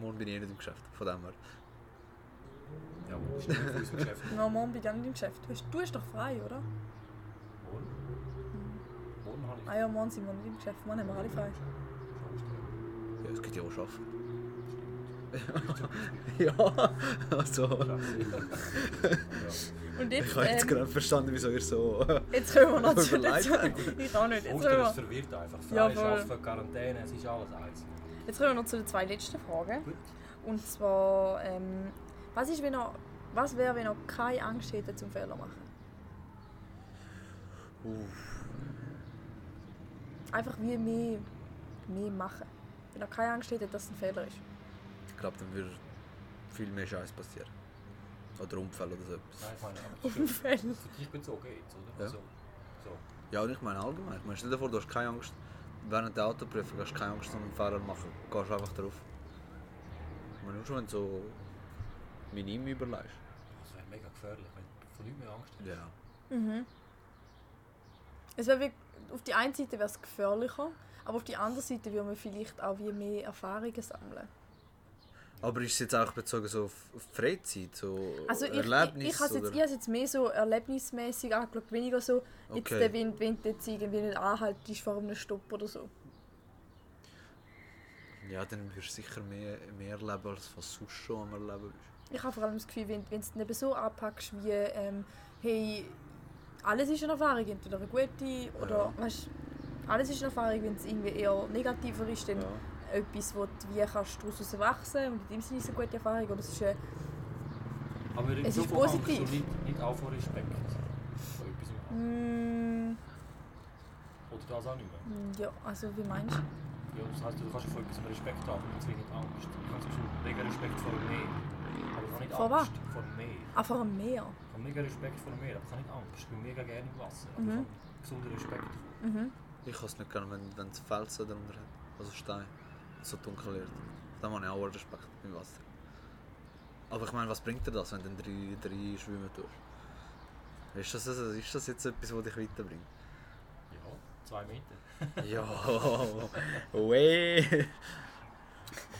Morgen bin ich eh nicht im Geschäft. Von dem her. Ja, nicht unserem Geschäft. Morgen bin ich auch nicht im Geschäft. Du hast, du hast doch frei, oder? Morgen? Morgen habe ich Ah ja, morgen sind wir nicht im Geschäft. Morgen haben wir alle frei. Ja, es gibt ja auch arbeiten. Stimmt. ja, also. Und Ich jetzt, habe jetzt ähm, gerade verstanden, wieso ihr so. jetzt kommen wir habt. Ich auch nicht. Jetzt ist verwirrt einfach. Frei, Ja, Quarantäne, es ist alles eins. jetzt kommen wir noch zu den zwei letzten Fragen. Gut. Und zwar, ähm, was, ist, wenn er, was wäre, wenn er keine Angst hätte zum Fehler machen? Uff. Einfach wie mehr, mehr machen. Wenn er keine Angst hätte, dass es ein Fehler ist. Ich glaube, dann würde viel mehr Scheiß passieren. Oder Unfälle oder so etwas. Nein, ich meine, aber für, Unfälle. für dich bezogen jetzt, oder? Ja. Also, so. Ja, und ich meine allgemein. Ich meine, stell dir vor, du hast keine Angst. Während der Autoprüfung hast du keine Angst, einen Fehler zu machen. Du gehst einfach drauf. Ich meine, nur schon wenn du so minim überlegst. Das wäre mega gefährlich, wenn du von nichts mehr Angst hast. Ja. Mhm. Es wäre wie, auf die einen Seite wäre es gefährlicher, aber auf die andere Seite würde man vielleicht auch wie mehr Erfahrungen sammeln. Aber ist es jetzt auch bezogen so auf Freizeit, so Also ich, ich, Erlebnis? ich habe es jetzt, ich has jetzt mehr so erlebnismäßig angeschaut, weniger so, jetzt, Okay. der, wenn, wenn du jetzt irgendwie nicht anhaltest vor einem Stopp oder so. Ja, dann wirst du sicher mehr, mehr erleben, als was sonst schon am Erleben bist. Ich habe vor allem das Gefühl, wenn, wenn du es nicht so anpackst wie, ähm, hey, alles ist eine Erfahrung, entweder eine gute oder, Ja. weißt alles ist eine Erfahrung, wenn es irgendwie eher negativer ist, dann Ja. Etwas, wo du wie kannst daraus erwachsen und in dem Sinne ist es eine gute Erfahrung oder es ist eine, Aber Es ist positiv. du nicht, nicht auch vor Respekt vor etwas. mm, Oder das auch nicht mehr. ja, also wie meinst du? Ja, das heisst, du kannst vor etwas Respekt haben und zwingend Angst. Ich habe zum Beispiel mega Respekt vor dem Meer. Aber ich habe nicht Vor Angst vor dem Meer. Ah, vor einem Meer. Ich habe mega Respekt vor dem Meer, aber ich habe nicht Angst. Ich bin mega gerne im Wasser. Aber Mhm. ich habe gesunden Respekt. Mhm. Ich kann es nicht gerne, wenn, wenn es Felsen darunter hat. Also Stein. So dunkel wird. Dann habe ich auch Respekt im Wasser. Aber ich meine, was bringt dir das, wenn du dann drei, drei schwimmen tust? Ist das, also, ist das jetzt etwas, das dich weiterbringt? Ja, zwei Meter. Ja, weh.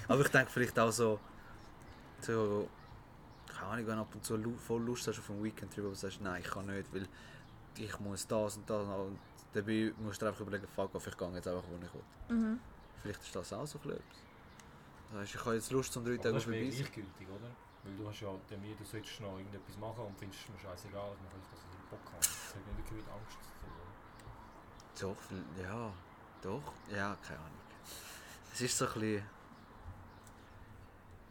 Aber ich denke vielleicht auch so, so keine Ahnung, wenn du ab und zu voll Lust hast auf einen Weekend drüber, wo du sagst, nein, ich kann nicht, weil ich muss das und das und dabei musst du dir einfach überlegen, fuck off, ich gehe jetzt einfach, wo ich will. Mhm. Vielleicht ist das auch so etwas. Das heißt, ich habe jetzt Lust, zum drei Tage das ist auf mehr Beweis. gleichgültig, oder? Weil du hast ja der mir, du solltest noch irgendetwas machen und findest es mir scheißegal, ich mache einfach, dass ich Bock habe. Das hat nicht wirklich mit Angst zu tun. oder? Doch, ja, doch, ja, keine Ahnung. Es ist so ein bisschen...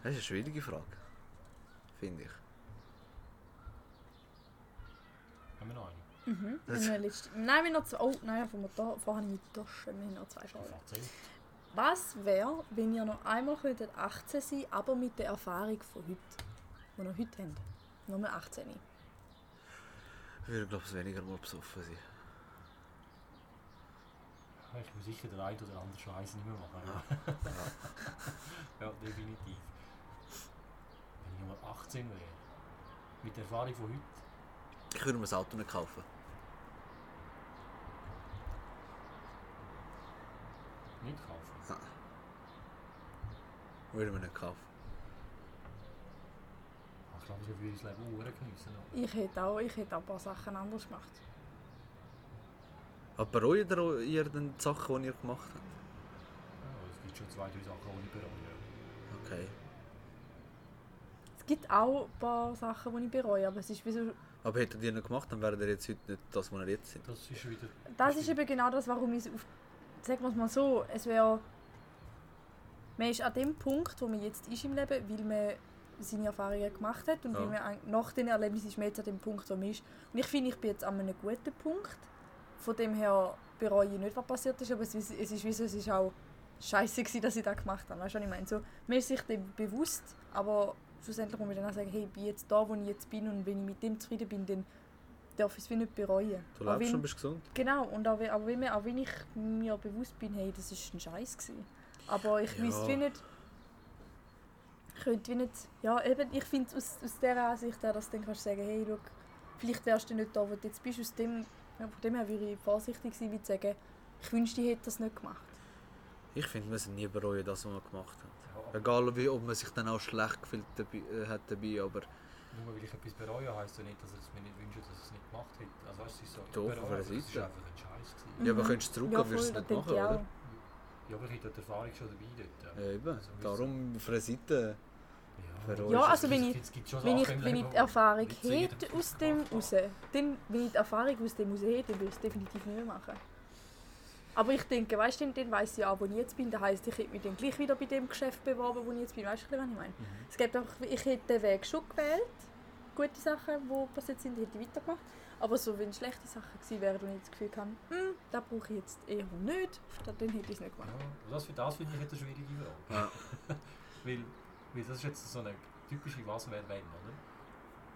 Das ist eine schwierige Frage. Finde ich. Haben wir noch eine? Mhm. Wir letzt- Nein, wir noch zwei. Oh, nein, von mir da, vorher habe ich mit Taschen. Wir haben noch zwei Fragen. Was wäre, wenn ihr noch einmal könntet 18 sein aber mit der Erfahrung von heute? Die ihr heute habt. Nur mal 18. Ich würde, glaube ich, weniger mal besoffen sein. Ja, Ich bin sicher der eine oder andere Scheiß nicht mehr machen. Ja, Ja. ja definitiv. Wenn ich nochmal 18 wäre, mit der Erfahrung von heute, Ich würde mir das Auto nicht kaufen. nicht kaufen. Würde mir nicht kaufen. glaube, so würde ich das Leben auch geniessen. Ich hätte auch, ich hätte auch ein paar Sachen anders gemacht. Aber bereut ihr, die Sachen, die ihr gemacht habt? Ja, es gibt schon zwei, drei Sachen, die ich bereue. Okay. Es gibt auch ein paar Sachen, die ich bereue, aber es ist wie so, Aber hättet ihr nicht gemacht, dann wärt ihr jetzt heute nicht das, was ihr jetzt seid. Das ist wieder... das ist eben genau das, warum ich es auf, sagen wir es mal so, es wäre, man ist an dem Punkt, wo man jetzt ist im Leben, weil man seine Erfahrungen gemacht hat und Ja. weil man nach den Erlebnissen ist man jetzt an dem Punkt, wo man ist. Und ich finde, ich bin jetzt an einem guten Punkt. Von dem her bereue ich nicht, was passiert ist, aber es, ist- es ist wie so, es ist auch scheiße gewesen, dass ich das gemacht habe. Weißt du, was ich meine? So, man ist sich dem bewusst, aber schlussendlich muss man dann auch sagen, hey, ich bin jetzt da, wo ich jetzt bin und wenn ich mit dem zufrieden bin, dann darf ich es wie nicht bereuen. Du lebst wenn- und bist gesund. Genau, und auch, wenn- auch, wenn, auch wenn ich mir bewusst bin, hey, das ist ein Scheiß gewesen. Aber ich Ja. wüsste wie nicht... Ich könnte wie nicht... Ja, eben, ich finde aus, aus dieser Ansicht her, dass du dann kannst sagen, hey, schau, vielleicht wärst du nicht da, wo du jetzt bist. Aus dem, ja, von dem her würde ich vorsichtig sein, wie zu sagen, ich wünschte, ich hätte das nicht gemacht. Ich finde, wir sind nie bereuen, das, was wir gemacht haben. Ja, Egal, wie, ob man sich dann auch schlecht gefühlt dabei, äh, hat dabei, aber Nur weil ich etwas bereue, heisst ja nicht, dass ich es mir nicht wünsche, dass ich es nicht gemacht hätte. Also weißt du, es ist so... Doch, bereue, Es ist einfach ein Scheiß gewesen. ja, aber Mhm. könntest du zurückgehen, würdest du es nicht machen, oder? Ja, aber ich hätte die Erfahrung schon dabei dort. Ja, eben. Also, Darum auf einer Seite. Ja, Für also wenn ich- Wenn ich, wenn ich die Erfahrung hätte aus dem raus, habe. dann, wenn ich die Erfahrung aus dem raus hätte, dann würde ich es definitiv nicht mehr machen. Aber ich denke, weißt du, dann, dann weiss ich auch, wo ich jetzt bin. Das heisst, ich hätte mich dann gleich wieder bei dem Geschäft beworben, wo ich jetzt bin. Weißt du, was ich meine? Mhm. Es gibt einfach, ich hätte den Weg schon gewählt. Gute Sachen, die passiert sind, hätte ich weitergemacht. Aber so, wenn schlechte Sachen gewesen wären und ich das Gefühl habe, hm, das brauche ich jetzt eher nicht, dann hätte ich es nicht gemacht. Ja, das, für das finde ich jetzt eine schwierige Frage. Ja. weil, weil das ist jetzt so eine typische Was wäre wenn, oder?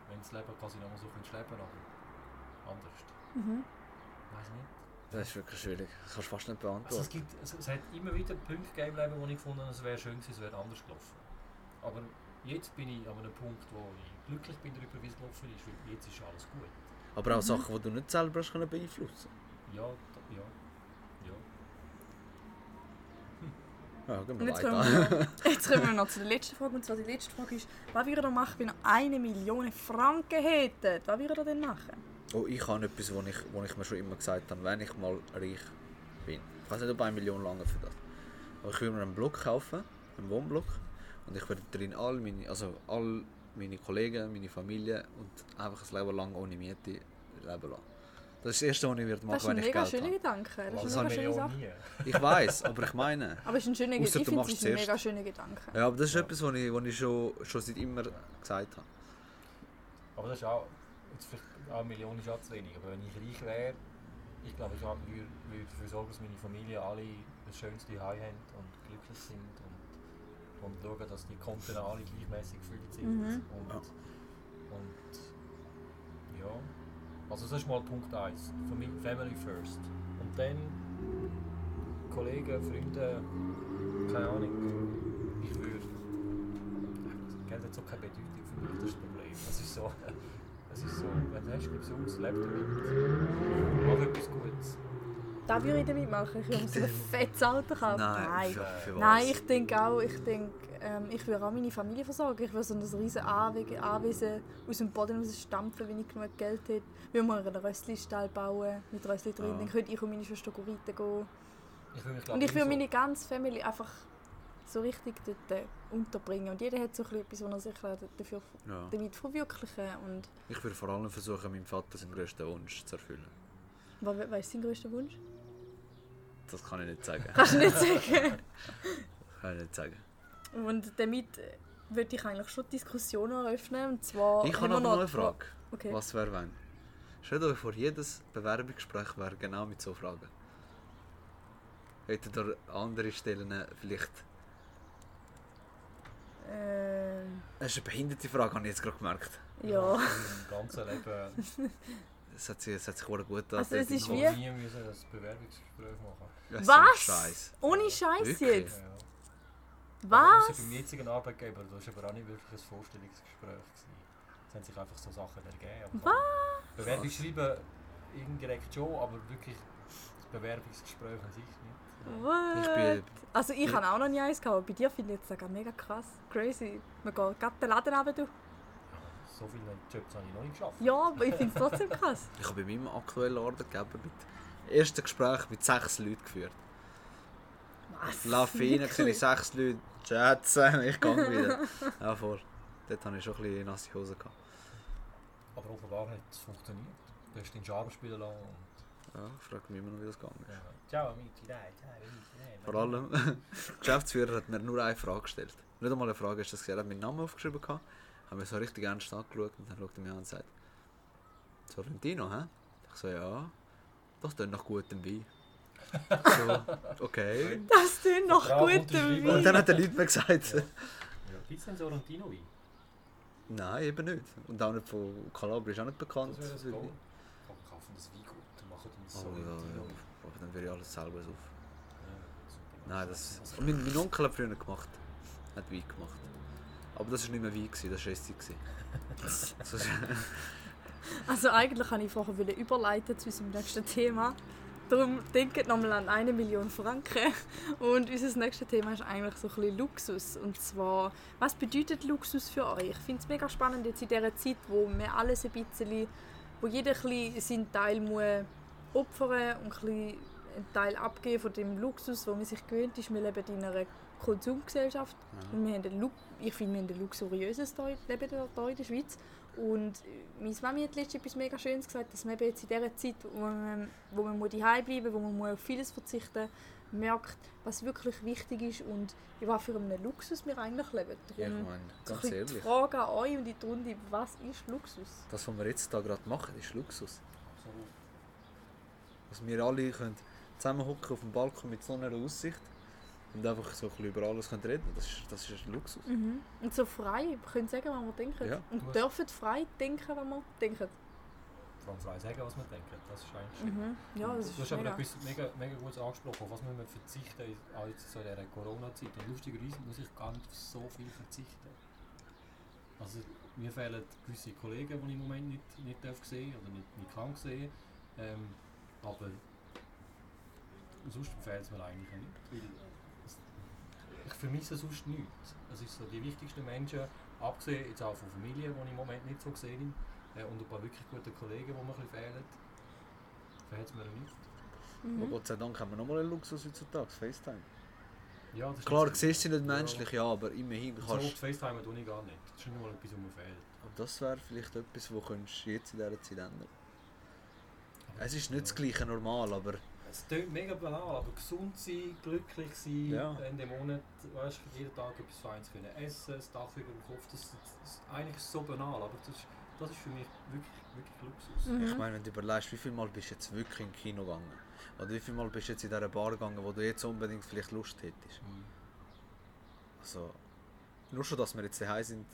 Wenn das Leben quasi nochmal so könntest leben aber anders. Mhm. Weiß nicht. Das ist wirklich schwierig. Das kannst du fast nicht Also es, beantworten. gibt, es, es hat immer wieder Punkte gegeben im Leben, wo ich gefunden habe, es wäre schön gewesen, es wäre anders gelaufen. Aber jetzt bin ich an einem Punkt, wo ich glücklich bin darüber, wie es gelaufen ist, weil jetzt ist alles gut. Aber auch Mhm. Sachen, die du nicht selber hast können beeinflussen Ja, da, ja, ja. Ja, gehen Und wir jetzt weiter. kommen, wir, jetzt kommen wir noch zu der letzten Frage. Und zwar die letzte Frage ist, was würdet ihr machen, wenn ihr eine Million Franken hättet? Was würdet ihr denn machen? Oh, ich habe etwas, was ich, wo ich mir schon immer gesagt habe, wenn ich mal reich bin. Ich weiß nicht, ob eine Million lange für das. Aber ich würde mir einen Block kaufen, einen Wohnblock. Und ich würde drin all meine, also all meine Kollegen, meine Familie und einfach ein Leben lang ohne Miete leben lassen. Das ist das Erste, was ich würde machen, Das ist ein wenn ich mega Geld schöner habe. Gedanke. Das Das ist wir mega schöne ja Sache. nie. Ich weiß, aber ich meine. Aber es ist ein schöner Gedanke. Ich finde, es ist ein mega schöner Gedanke. Ja, aber das ist etwas, was ich, was ich schon, schon seit immer gesagt habe. Aber das ist auch, jetzt vielleicht auch eine Million ist auch zu wenig, aber wenn ich reich wäre, ich glaube, ich würde, würde dafür sorgen, dass meine Familie alle das schönste Heim haben und glücklich sind und, und schauen, dass die Konten alle gleichmäßig gefüllt sind. Mhm. Und, Ja. und ja, also das ist mal Punkt 1, Family first. Und dann Kollegen, Freunde, keine Ahnung, ich würde Geld hat so keine Bedeutung für mich, das ist das Problem. Es ist so, es ist so wenn du hast, gib es aus, lebe damit. Mach etwas Gutes. Da würde ich damit machen. Ich würde mir so ein fettes Auto kaufen. Nein, für, für was? Nein, ich denke auch, ich denke, ähm, ich würde auch meine Familie versorgen. Ich würde so ein riesen Anwesen, aus dem Boden raus stampfen, wenn ich genug Geld hätte. Wir würden einen Röstli-Stall bauen, mit Röstli drin. Ja. Dann könnte ich und meine Schwester reiten gehen. Ich will mich, Und ich würde so, meine ganze Familie einfach so richtig dort äh, unterbringen. Und jeder hat so ein bisschen etwas, was er sich dafür, Ja. damit verwirklichen Und Ich würde vor allem versuchen, meinem Vater seinen grössten Wunsch zu erfüllen. was, was ist dein größter Wunsch? Das kann ich nicht sagen. Kannst du nicht sagen. kann ich nicht sagen. Und damit äh, würde ich eigentlich schon Diskussionen eröffnen. Und zwar Ich habe aber noch eine Frage. Okay. Was wäre wenn? Stellt euch vor, jedes Bewerbungsgespräch wäre genau mit so Fragen. Hättet ihr andere Stellen vielleicht... Ähm, Das ist eine behinderte Frage, habe ich jetzt gerade gemerkt. ja. Im ganzen Leben Es hat sich, es hat sich gut Also es ist wie- nie müssen ein Bewerbungsgespräch machen. Ja, so Was? Scheiß. Ohne Scheiß jetzt? Ja. Was? Also beim jetzigen Arbeitgeber, das war aber auch nicht wirklich ein Vorstellungsgespräch. Gewesen. Es haben sich einfach so Sachen ergeben. Aber Was? Bewerbung schreiben indirekt schon, aber wirklich das Bewerbungsgespräch an sich nicht. What? Ich bin- also ich Ja. habe auch noch nie eins gehabt, aber bei dir finde ich jetzt sogar mega krass. Crazy. Man geht gerade den Laden runter, du. Ja, so viele Jobs habe ich noch nicht geschafft. Ja, aber ich finde es trotzdem krass. Ich habe bei meinem aktuellen Arbeitgeber mit ersten Gespräch mit sechs Leuten geführt. Was? Lauf rein, sehe sechs Leute, schätzen, ich gehe wieder. Ja, voll. Dort hatte ich schon ein bisschen nasse Hose. Gehabt. Aber offenbar hat es funktioniert. Du hast den Charme spielen lassen und... Ja, ich frage mich immer noch, wie das gegangen ist. Ja. Ciao amici, dai, ciao. Vor allem, der Geschäftsführer hat mir nur eine Frage gestellt. Nicht einmal eine Frage ist das gesehen. Er hat meinen Namen aufgeschrieben, gehabt, hat mir so richtig ernst angeschaut und dann schaut er mich an und sagt, Sorrentino, hä? Ich so, ja, das tut nach gutem Wein. so, okay. Das tut noch Vertrag gut unterschrieben. Und dann hat er nichts mehr gesagt. Ja. Ja, gibt es denn Sorrentino Wein? Nein, eben nicht. Und auch nicht von Calabria ist auch nicht bekannt. Das wäre das Goal. Komm, kaufen das Wein gut und machen dann Oh, ja, Sorrentino ja. Wein. Aber dann würde ich alles selber auf. Ja, super. Nein, das. Und mein, mein Onkel hat früher gemacht. Hat Wein gemacht. Aber das war nicht mehr Wein, gewesen, das war Essig. Also eigentlich kann ich vorher überleiten zu unserem nächsten Thema. Darum denkt nochmal an eine Million Franken. Und unser nächstes Thema ist eigentlich so ein bisschen Luxus. Und zwar, was bedeutet Luxus für euch? Ich finde es mega spannend jetzt in dieser Zeit, wo wir alles ein bisschen, wo jeder ein bisschen seinen Teil muss opfern und ein bisschen einen Teil abgeben von dem Luxus, wo man sich gewöhnt ist. Wir leben in einer Konsumgesellschaft. Und wir haben ein Lu ich finde, wir haben ein luxuriöses Leben hier in der Schweiz. Und äh, meine Mami hat letztens etwas mega Schönes gesagt, dass man jetzt in dieser Zeit, wo man, wo man muss daheim bleiben muss, wo man muss auf vieles verzichten merkt, was wirklich wichtig ist und in was für einem Luxus wir eigentlich leben. Ja, ich Darum meine, ganz bisschen die ehrlich, Frage an euch und in die Runde, was ist Luxus? das, was wir jetzt da gerade machen, ist Luxus. Absolut. Dass wir alle können zusammenhocken auf dem Balkon mit so einer Aussicht und einfach so ein bisschen über alles können reden das ist, das ist ein Luxus. Und so frei, wir können sagen, was wir denken. Ja. Und hast- dürfen frei denken, was wir denken. Vor allem frei sagen, was man denkt. Das ist eigentlich schön. Mhm. Ja, das du ist hast aber mega. etwas mega, mega Gutes angesprochen. Auf was müssen wir verzichten in auch jetzt so in dieser Corona-Zeit? Und lustigerweise muss ich gar nicht auf so viel verzichten. Also mir fehlen gewisse Kollegen, die ich im Moment nicht, nicht darf sehen oder nicht, nicht kann sehen. Ähm, aber sonst fehlt es mir eigentlich nicht. Weil ich vermisse sonst nichts. Es ist so die wichtigsten Menschen, abgesehen jetzt auch von Familie, die ich im Moment nicht so gesehen äh, und ein paar wirklich gute Kollegen, die mir ein bisschen fehlen, fehlt es mir nicht. Aber Mhm. Gott sei Dank haben wir nochmal einen Luxus heutzutage, FaceTime. Ja, das Klar, du so- siehst sie nicht Ja. menschlich, ja, aber immerhin So kannst oft FaceTime tue ich gar nicht. Das ist nicht mal etwas, was mir fehlt. Und das wäre vielleicht etwas, wo könntest du jetzt in dieser Zeit ändern. Aber Es ist nicht das gleiche normal, aber Es klingt mega banal, aber gesund sein, glücklich sein, Ja. Ende Monat, weißt, jeden Tag etwas Feines können essen, das Dach über dem Kopf, das, das ist eigentlich so banal, aber das ist, das ist für mich wirklich, wirklich Luxus. Mhm. ich meine, wenn du überlegst, wie viel Mal bist du jetzt wirklich im Kino gegangen? Oder wie viel Mal bist du jetzt in dieser Bar gegangen, wo du jetzt unbedingt vielleicht Lust hättest? Mhm. Also, nur schon, dass wir jetzt daheim sind,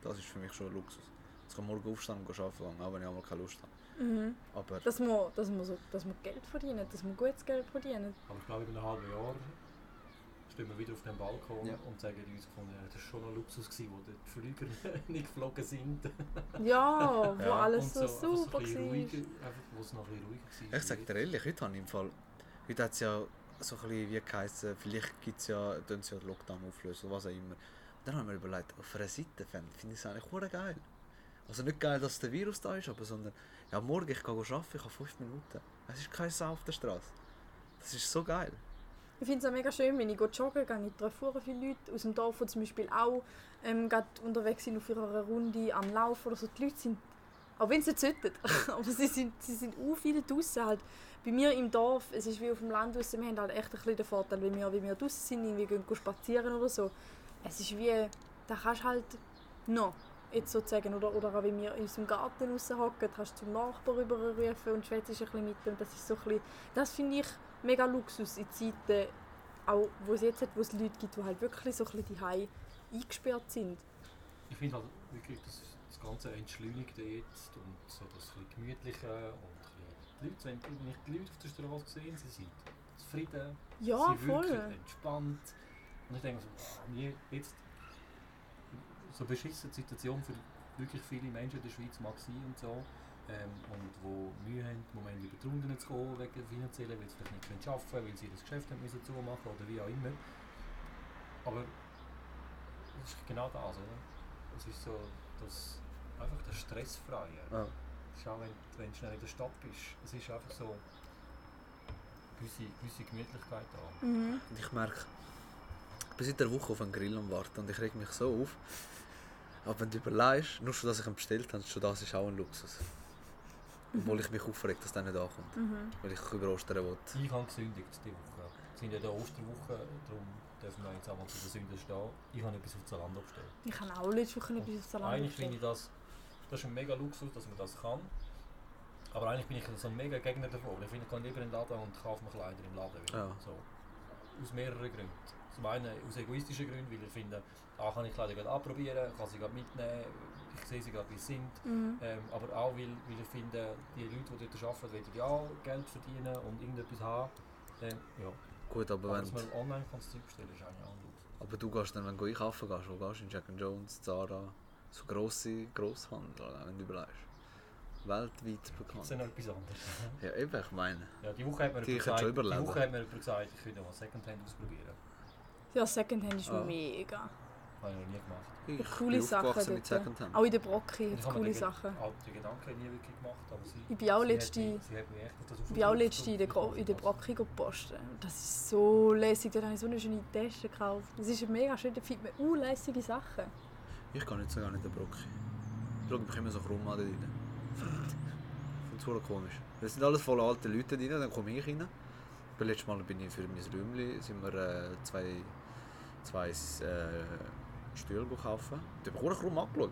das ist für mich schon ein Luxus. Jetzt kann morgen aufstehen und gehen arbeiten, auch wenn ich einmal keine Lust habe. Mhm. Aber Dass wir, dass, wir so, dass wir Geld verdienen, dass wir gutes Geld verdienen. Aber ich glaube, in einem halben Jahr stehen wir wieder auf dem Balkon Ja. und sagen uns, gefunden, ja, das war schon ein Luxus, gewesen, wo die Flüger nicht geflogen sind. Ja, wo Ja, alles so, einfach super war. ruhiger, einfach, wo es noch ein bisschen ruhiger war. ich sage dir ehrlich, heute habe ich im Fall, heute hat es ja so ein bisschen wie geheißen, vielleicht gibt es ja, tun sie ja den Lockdown auflösen oder was auch immer. Dann haben wir überlegt, auf einer Seite finde ich es eigentlich geil. Also nicht geil, dass der Virus da ist, aber sondern, ja morgen ich gehe arbeiten, ich habe fünf Minuten. Es ist kein Sau auf der Straße. Das ist so geil. Ich finde es auch mega schön, wenn ich joggen gehe. Ich treffe viele Leute aus dem Dorf, die zum Beispiel auch ähm, unterwegs sind auf ihrer Runde am Laufen oder so. Die Leute sind, auch wenn sie sollten, aber sie sind, sie sind auch viel draußen halt. Bei mir im Dorf, es ist wie auf dem Land draussen, wir haben halt echt ein bisschen den Vorteil, wenn wir, wenn wir draußen sind, irgendwie gehen spazieren oder so. Es ist wie, da kannst du halt noch, jetzt sozusagen, oder, oder auch wenn wir in unserem Garten raushocken, kannst du zum Nachbarn rüberrufen und schwätzt ein bisschen mit ihm. Das ist so ein bisschen, das finde ich mega Luxus in Zeiten, auch wo es jetzt hat, wo es Leute gibt, die halt wirklich so ein bisschen daheim eingesperrt sind. Ich finde halt wirklich, das, das ganze Entschleunigte jetzt und so das ein Gemütliche und ein bisschen, die Leute, wenn ich die Leute auf der Straße sehe, sie sind zufrieden, Ja, sie voll. wirken entspannt. Und ich denke so, jetzt so beschissen die Situation für wirklich viele Menschen in der Schweiz mag sein und so. Ähm, und wo Mühe haben, im Moment über die Runden zu kommen, wegen finanziellen, weil sie vielleicht nicht können arbeiten können, weil sie das Geschäft haben müssen zumachen oder wie auch immer. Aber es ist genau das, oder? Es ist so, das einfach der Stressfreie. Ja. Schau, wenn, wenn du schnell in der Stadt bist, es ist einfach so gewisse, gewisse Gemütlichkeit da. Mhm. Und ich merke, bin seit einer Woche auf einen Grill am Warten und ich reg mich so auf. Aber wenn du überlegst, nur schon, dass ich ihn bestellt habe, schon das ist auch ein Luxus. Obwohl ich mich aufreg, dass der nicht ankommt. Mhm. Weil ich über Ostern will. Ich habe gesündigt diese Woche. Wir sind ja der Osterwoche, darum dürfen wir jetzt einmal zu der Sünde stehen. Ich habe etwas auf Zalando bestellt. Ich habe auch letzte Woche etwas auf Salami Eigentlich finde ich bestellt. das, das ist ein mega Luxus, dass man das kann. Aber eigentlich bin ich so ein mega Gegner davon. Ich finde, ich gehe lieber in den Laden und kaufe mir Kleider im Laden. Wieder. Ja. So. Aus mehreren Gründen. Zum einen aus egoistischen Gründen, weil ich finde, A kann ich Kleider gerade anprobieren, kann sie gerade mitnehmen, ich sehe sie gerade wie sie sind. Mhm. Ähm, aber auch weil, weil ich finde, die Leute, die dort arbeiten, wollen ja Geld verdienen und irgendetwas haben. Ähm, ja. Gut, aber Aber wenn dass man online kann das Zeug bestellen ist eigentlich auch Luxus. aber du gehst dann, wenn du einkaufen gehst, wo gehst du? In Jack Jones, Zara, so grosse Grosshandel, wenn du überlegst. Weltweit Das ist bekannt. noch etwas anderes. Ja, eben, ich meine. Ja, die Woche hat mir Die gesagt, schon die überleben. Woche hat mir jemand gesagt, ich könnte mal Secondhand ausprobieren. Ja, Secondhand ist Ah. mega. Habe ich noch nie gemacht. Ich coole bin Sachen aufgewachsen mit dort. Secondhand. Auch in der Brocke Ich hat es habe mir coole den, Sachen. auch den Gedanken nie wirklich gemacht, aber sie, Ich bin auch sie, letzte- hat mich, sie hat mich echt auf das Ich bin auch aufgerufen, letzte in der, Gro- in der das- Brocke gepostet. Das ist so lässig. Da habe ich so eine schöne Tasche gekauft. Das ist mega schön. Da findet man unlässige Sachen. Ich kann nicht so gerne in der Brocke. Ich schaue mich immer so krumm an da drin. Ich finde es komisch. Das sind alles voll alte Leute drin, dann komme ich rein. Beim letzten Mal bin ich für mein Räumchen sind wir äh, zwei, zwei äh, Stühle kaufen. Da bekomme ich angeschaut.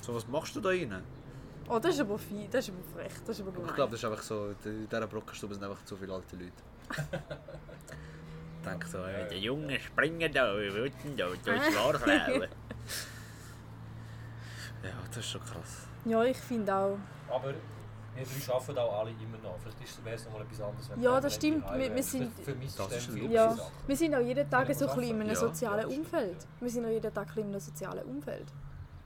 So, was machst du da rein? Oh, das ist aber fein. Das ist aber frech. Das ist aber gemein. ich glaube, das ist einfach so, in dieser Brockenstube sind einfach zu viele alte Leute. ich denke so, ey, Die Jungen springen da, wir wollten da, da ist Warfrauen. ja, das ist schon krass. Ja, ich finde auch. Aber wir drei arbeiten auch alle immer noch. Vielleicht wäre es noch mal etwas anderes. wenn Ja, wir das stimmt. Wir- wir sind- Vielleicht vermisst Das viele Ja, Sachen. wir sind auch jeden Tag Ja, so ein in einem Ja. sozialen Ja, stimmt. Umfeld. Wir sind auch jeden Tag in einem sozialen Umfeld.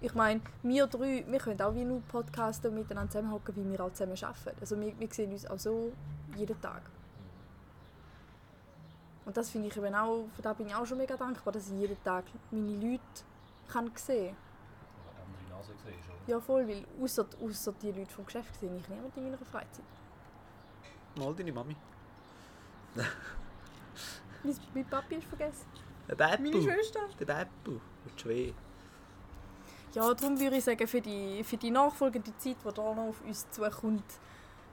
Ich meine, wir drei, wir können auch wie nur podcasten und miteinander zusammenhocken, wie wir auch zusammen arbeiten. Also wir, wir sehen uns auch so jeden Tag. Und das finde ich eben auch, für das bin ich auch schon mega dankbar, dass ich jeden Tag meine Leute kann sehen kann. Eine andere Nase gesehen ist, oder? Ja voll, weil außer, außer die Leute vom Geschäft sehe ich niemanden in meiner Freizeit. Mal deine Mami. Mein, mein Papi ist vergessen. Der Meine Beppu. Schwester. Der Beppu. Und Schwee. Ja, darum würde ich sagen, für die, für die nachfolgende Zeit, die da noch auf uns zukommt,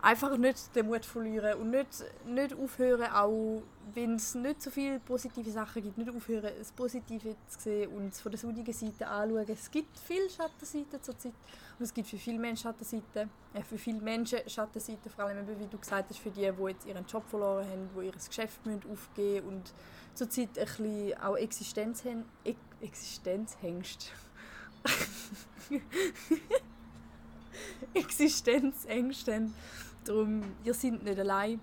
einfach nicht den Mut verlieren und nicht, nicht aufhören, auch wenn es nicht so viele positive Sachen gibt, nicht aufhören, das Positive zu sehen und es von der sonnigen Seite anschauen. Es gibt viele Schattenseiten zurzeit und es gibt für viele Menschen Schattenseiten, äh, für viele Menschen Schattenseiten, vor allem wie du gesagt hast, für die, die jetzt ihren Job verloren haben, die ihr Geschäft müssen aufgeben und zurzeit ein bisschen auch Existenz haben, Ex Existenzhengst. Existenzängste haben. Darum, ihr seid nicht allein.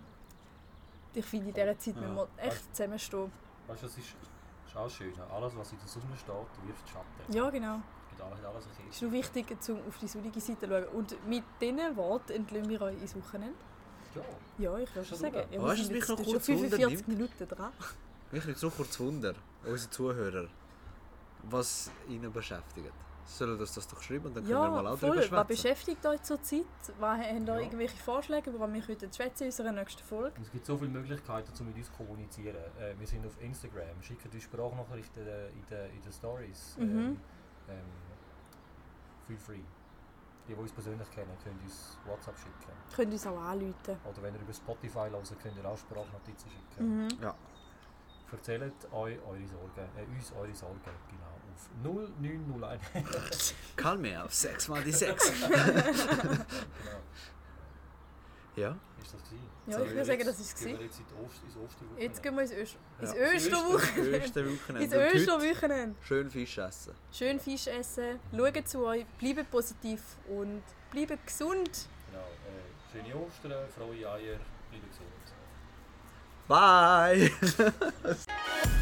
Ich finde, in dieser Zeit Ja. müssen wir echt zusammenstehen. Weißt du, das ist, ist auch schön. Alles, was in der Sonne steht, wirft Schatten. Ja, genau. Alles, alles Es ist nur wichtig, um auf die sonnige Seite zu schauen. Und mit diesen Worten entlösen wir euch ins Wochenende. Ja, Ja, ich würde Schon sagen. Ja, Weißt du, sind mich jetzt noch schon kurz 45 Minuten dran. Mich nimmt so kurz Wunder, unsere Zuhörer, was ihnen beschäftigt. Sollen das das doch schreiben und dann können wir mal Ja, auch voll. drüber Was schwätzen. beschäftigt euch zurzeit? Was habt ihr Ja. irgendwelche Vorschläge, worüber wir heute schwätzen in unserer nächsten Folge? Es gibt so viele Möglichkeiten, um mit uns zu kommunizieren. Äh, wir sind auf Instagram, schicken uns Sprachnachrichten in den, in den Stories. Mhm. Ähm, ähm, feel free. Die, die uns persönlich kennen, können uns WhatsApp schicken. Könnt ihr uns auch anrufen. Oder wenn ihr über Spotify hört, könnt ihr auch Sprachnotizen schicken. Mhm. Ja, Erzählt euch eure Sorgen, äh, uns eure Sorgen, genau, 0901. kann mir auf 6 mal die 6. genau. ja, Ist das gewesen? Ja, ich würde sagen, jetzt- das ist gehen gewesen. wir jetzt die ins Osterwochenende. Jetzt gehen wir ins, Öst ins. Schön Fisch essen. Schön Fisch essen, schaut zu euch, bleibt positiv und bleibt gesund. Genau, äh, schöne Ostern, frohe Eier, bleibt gesund. Bye!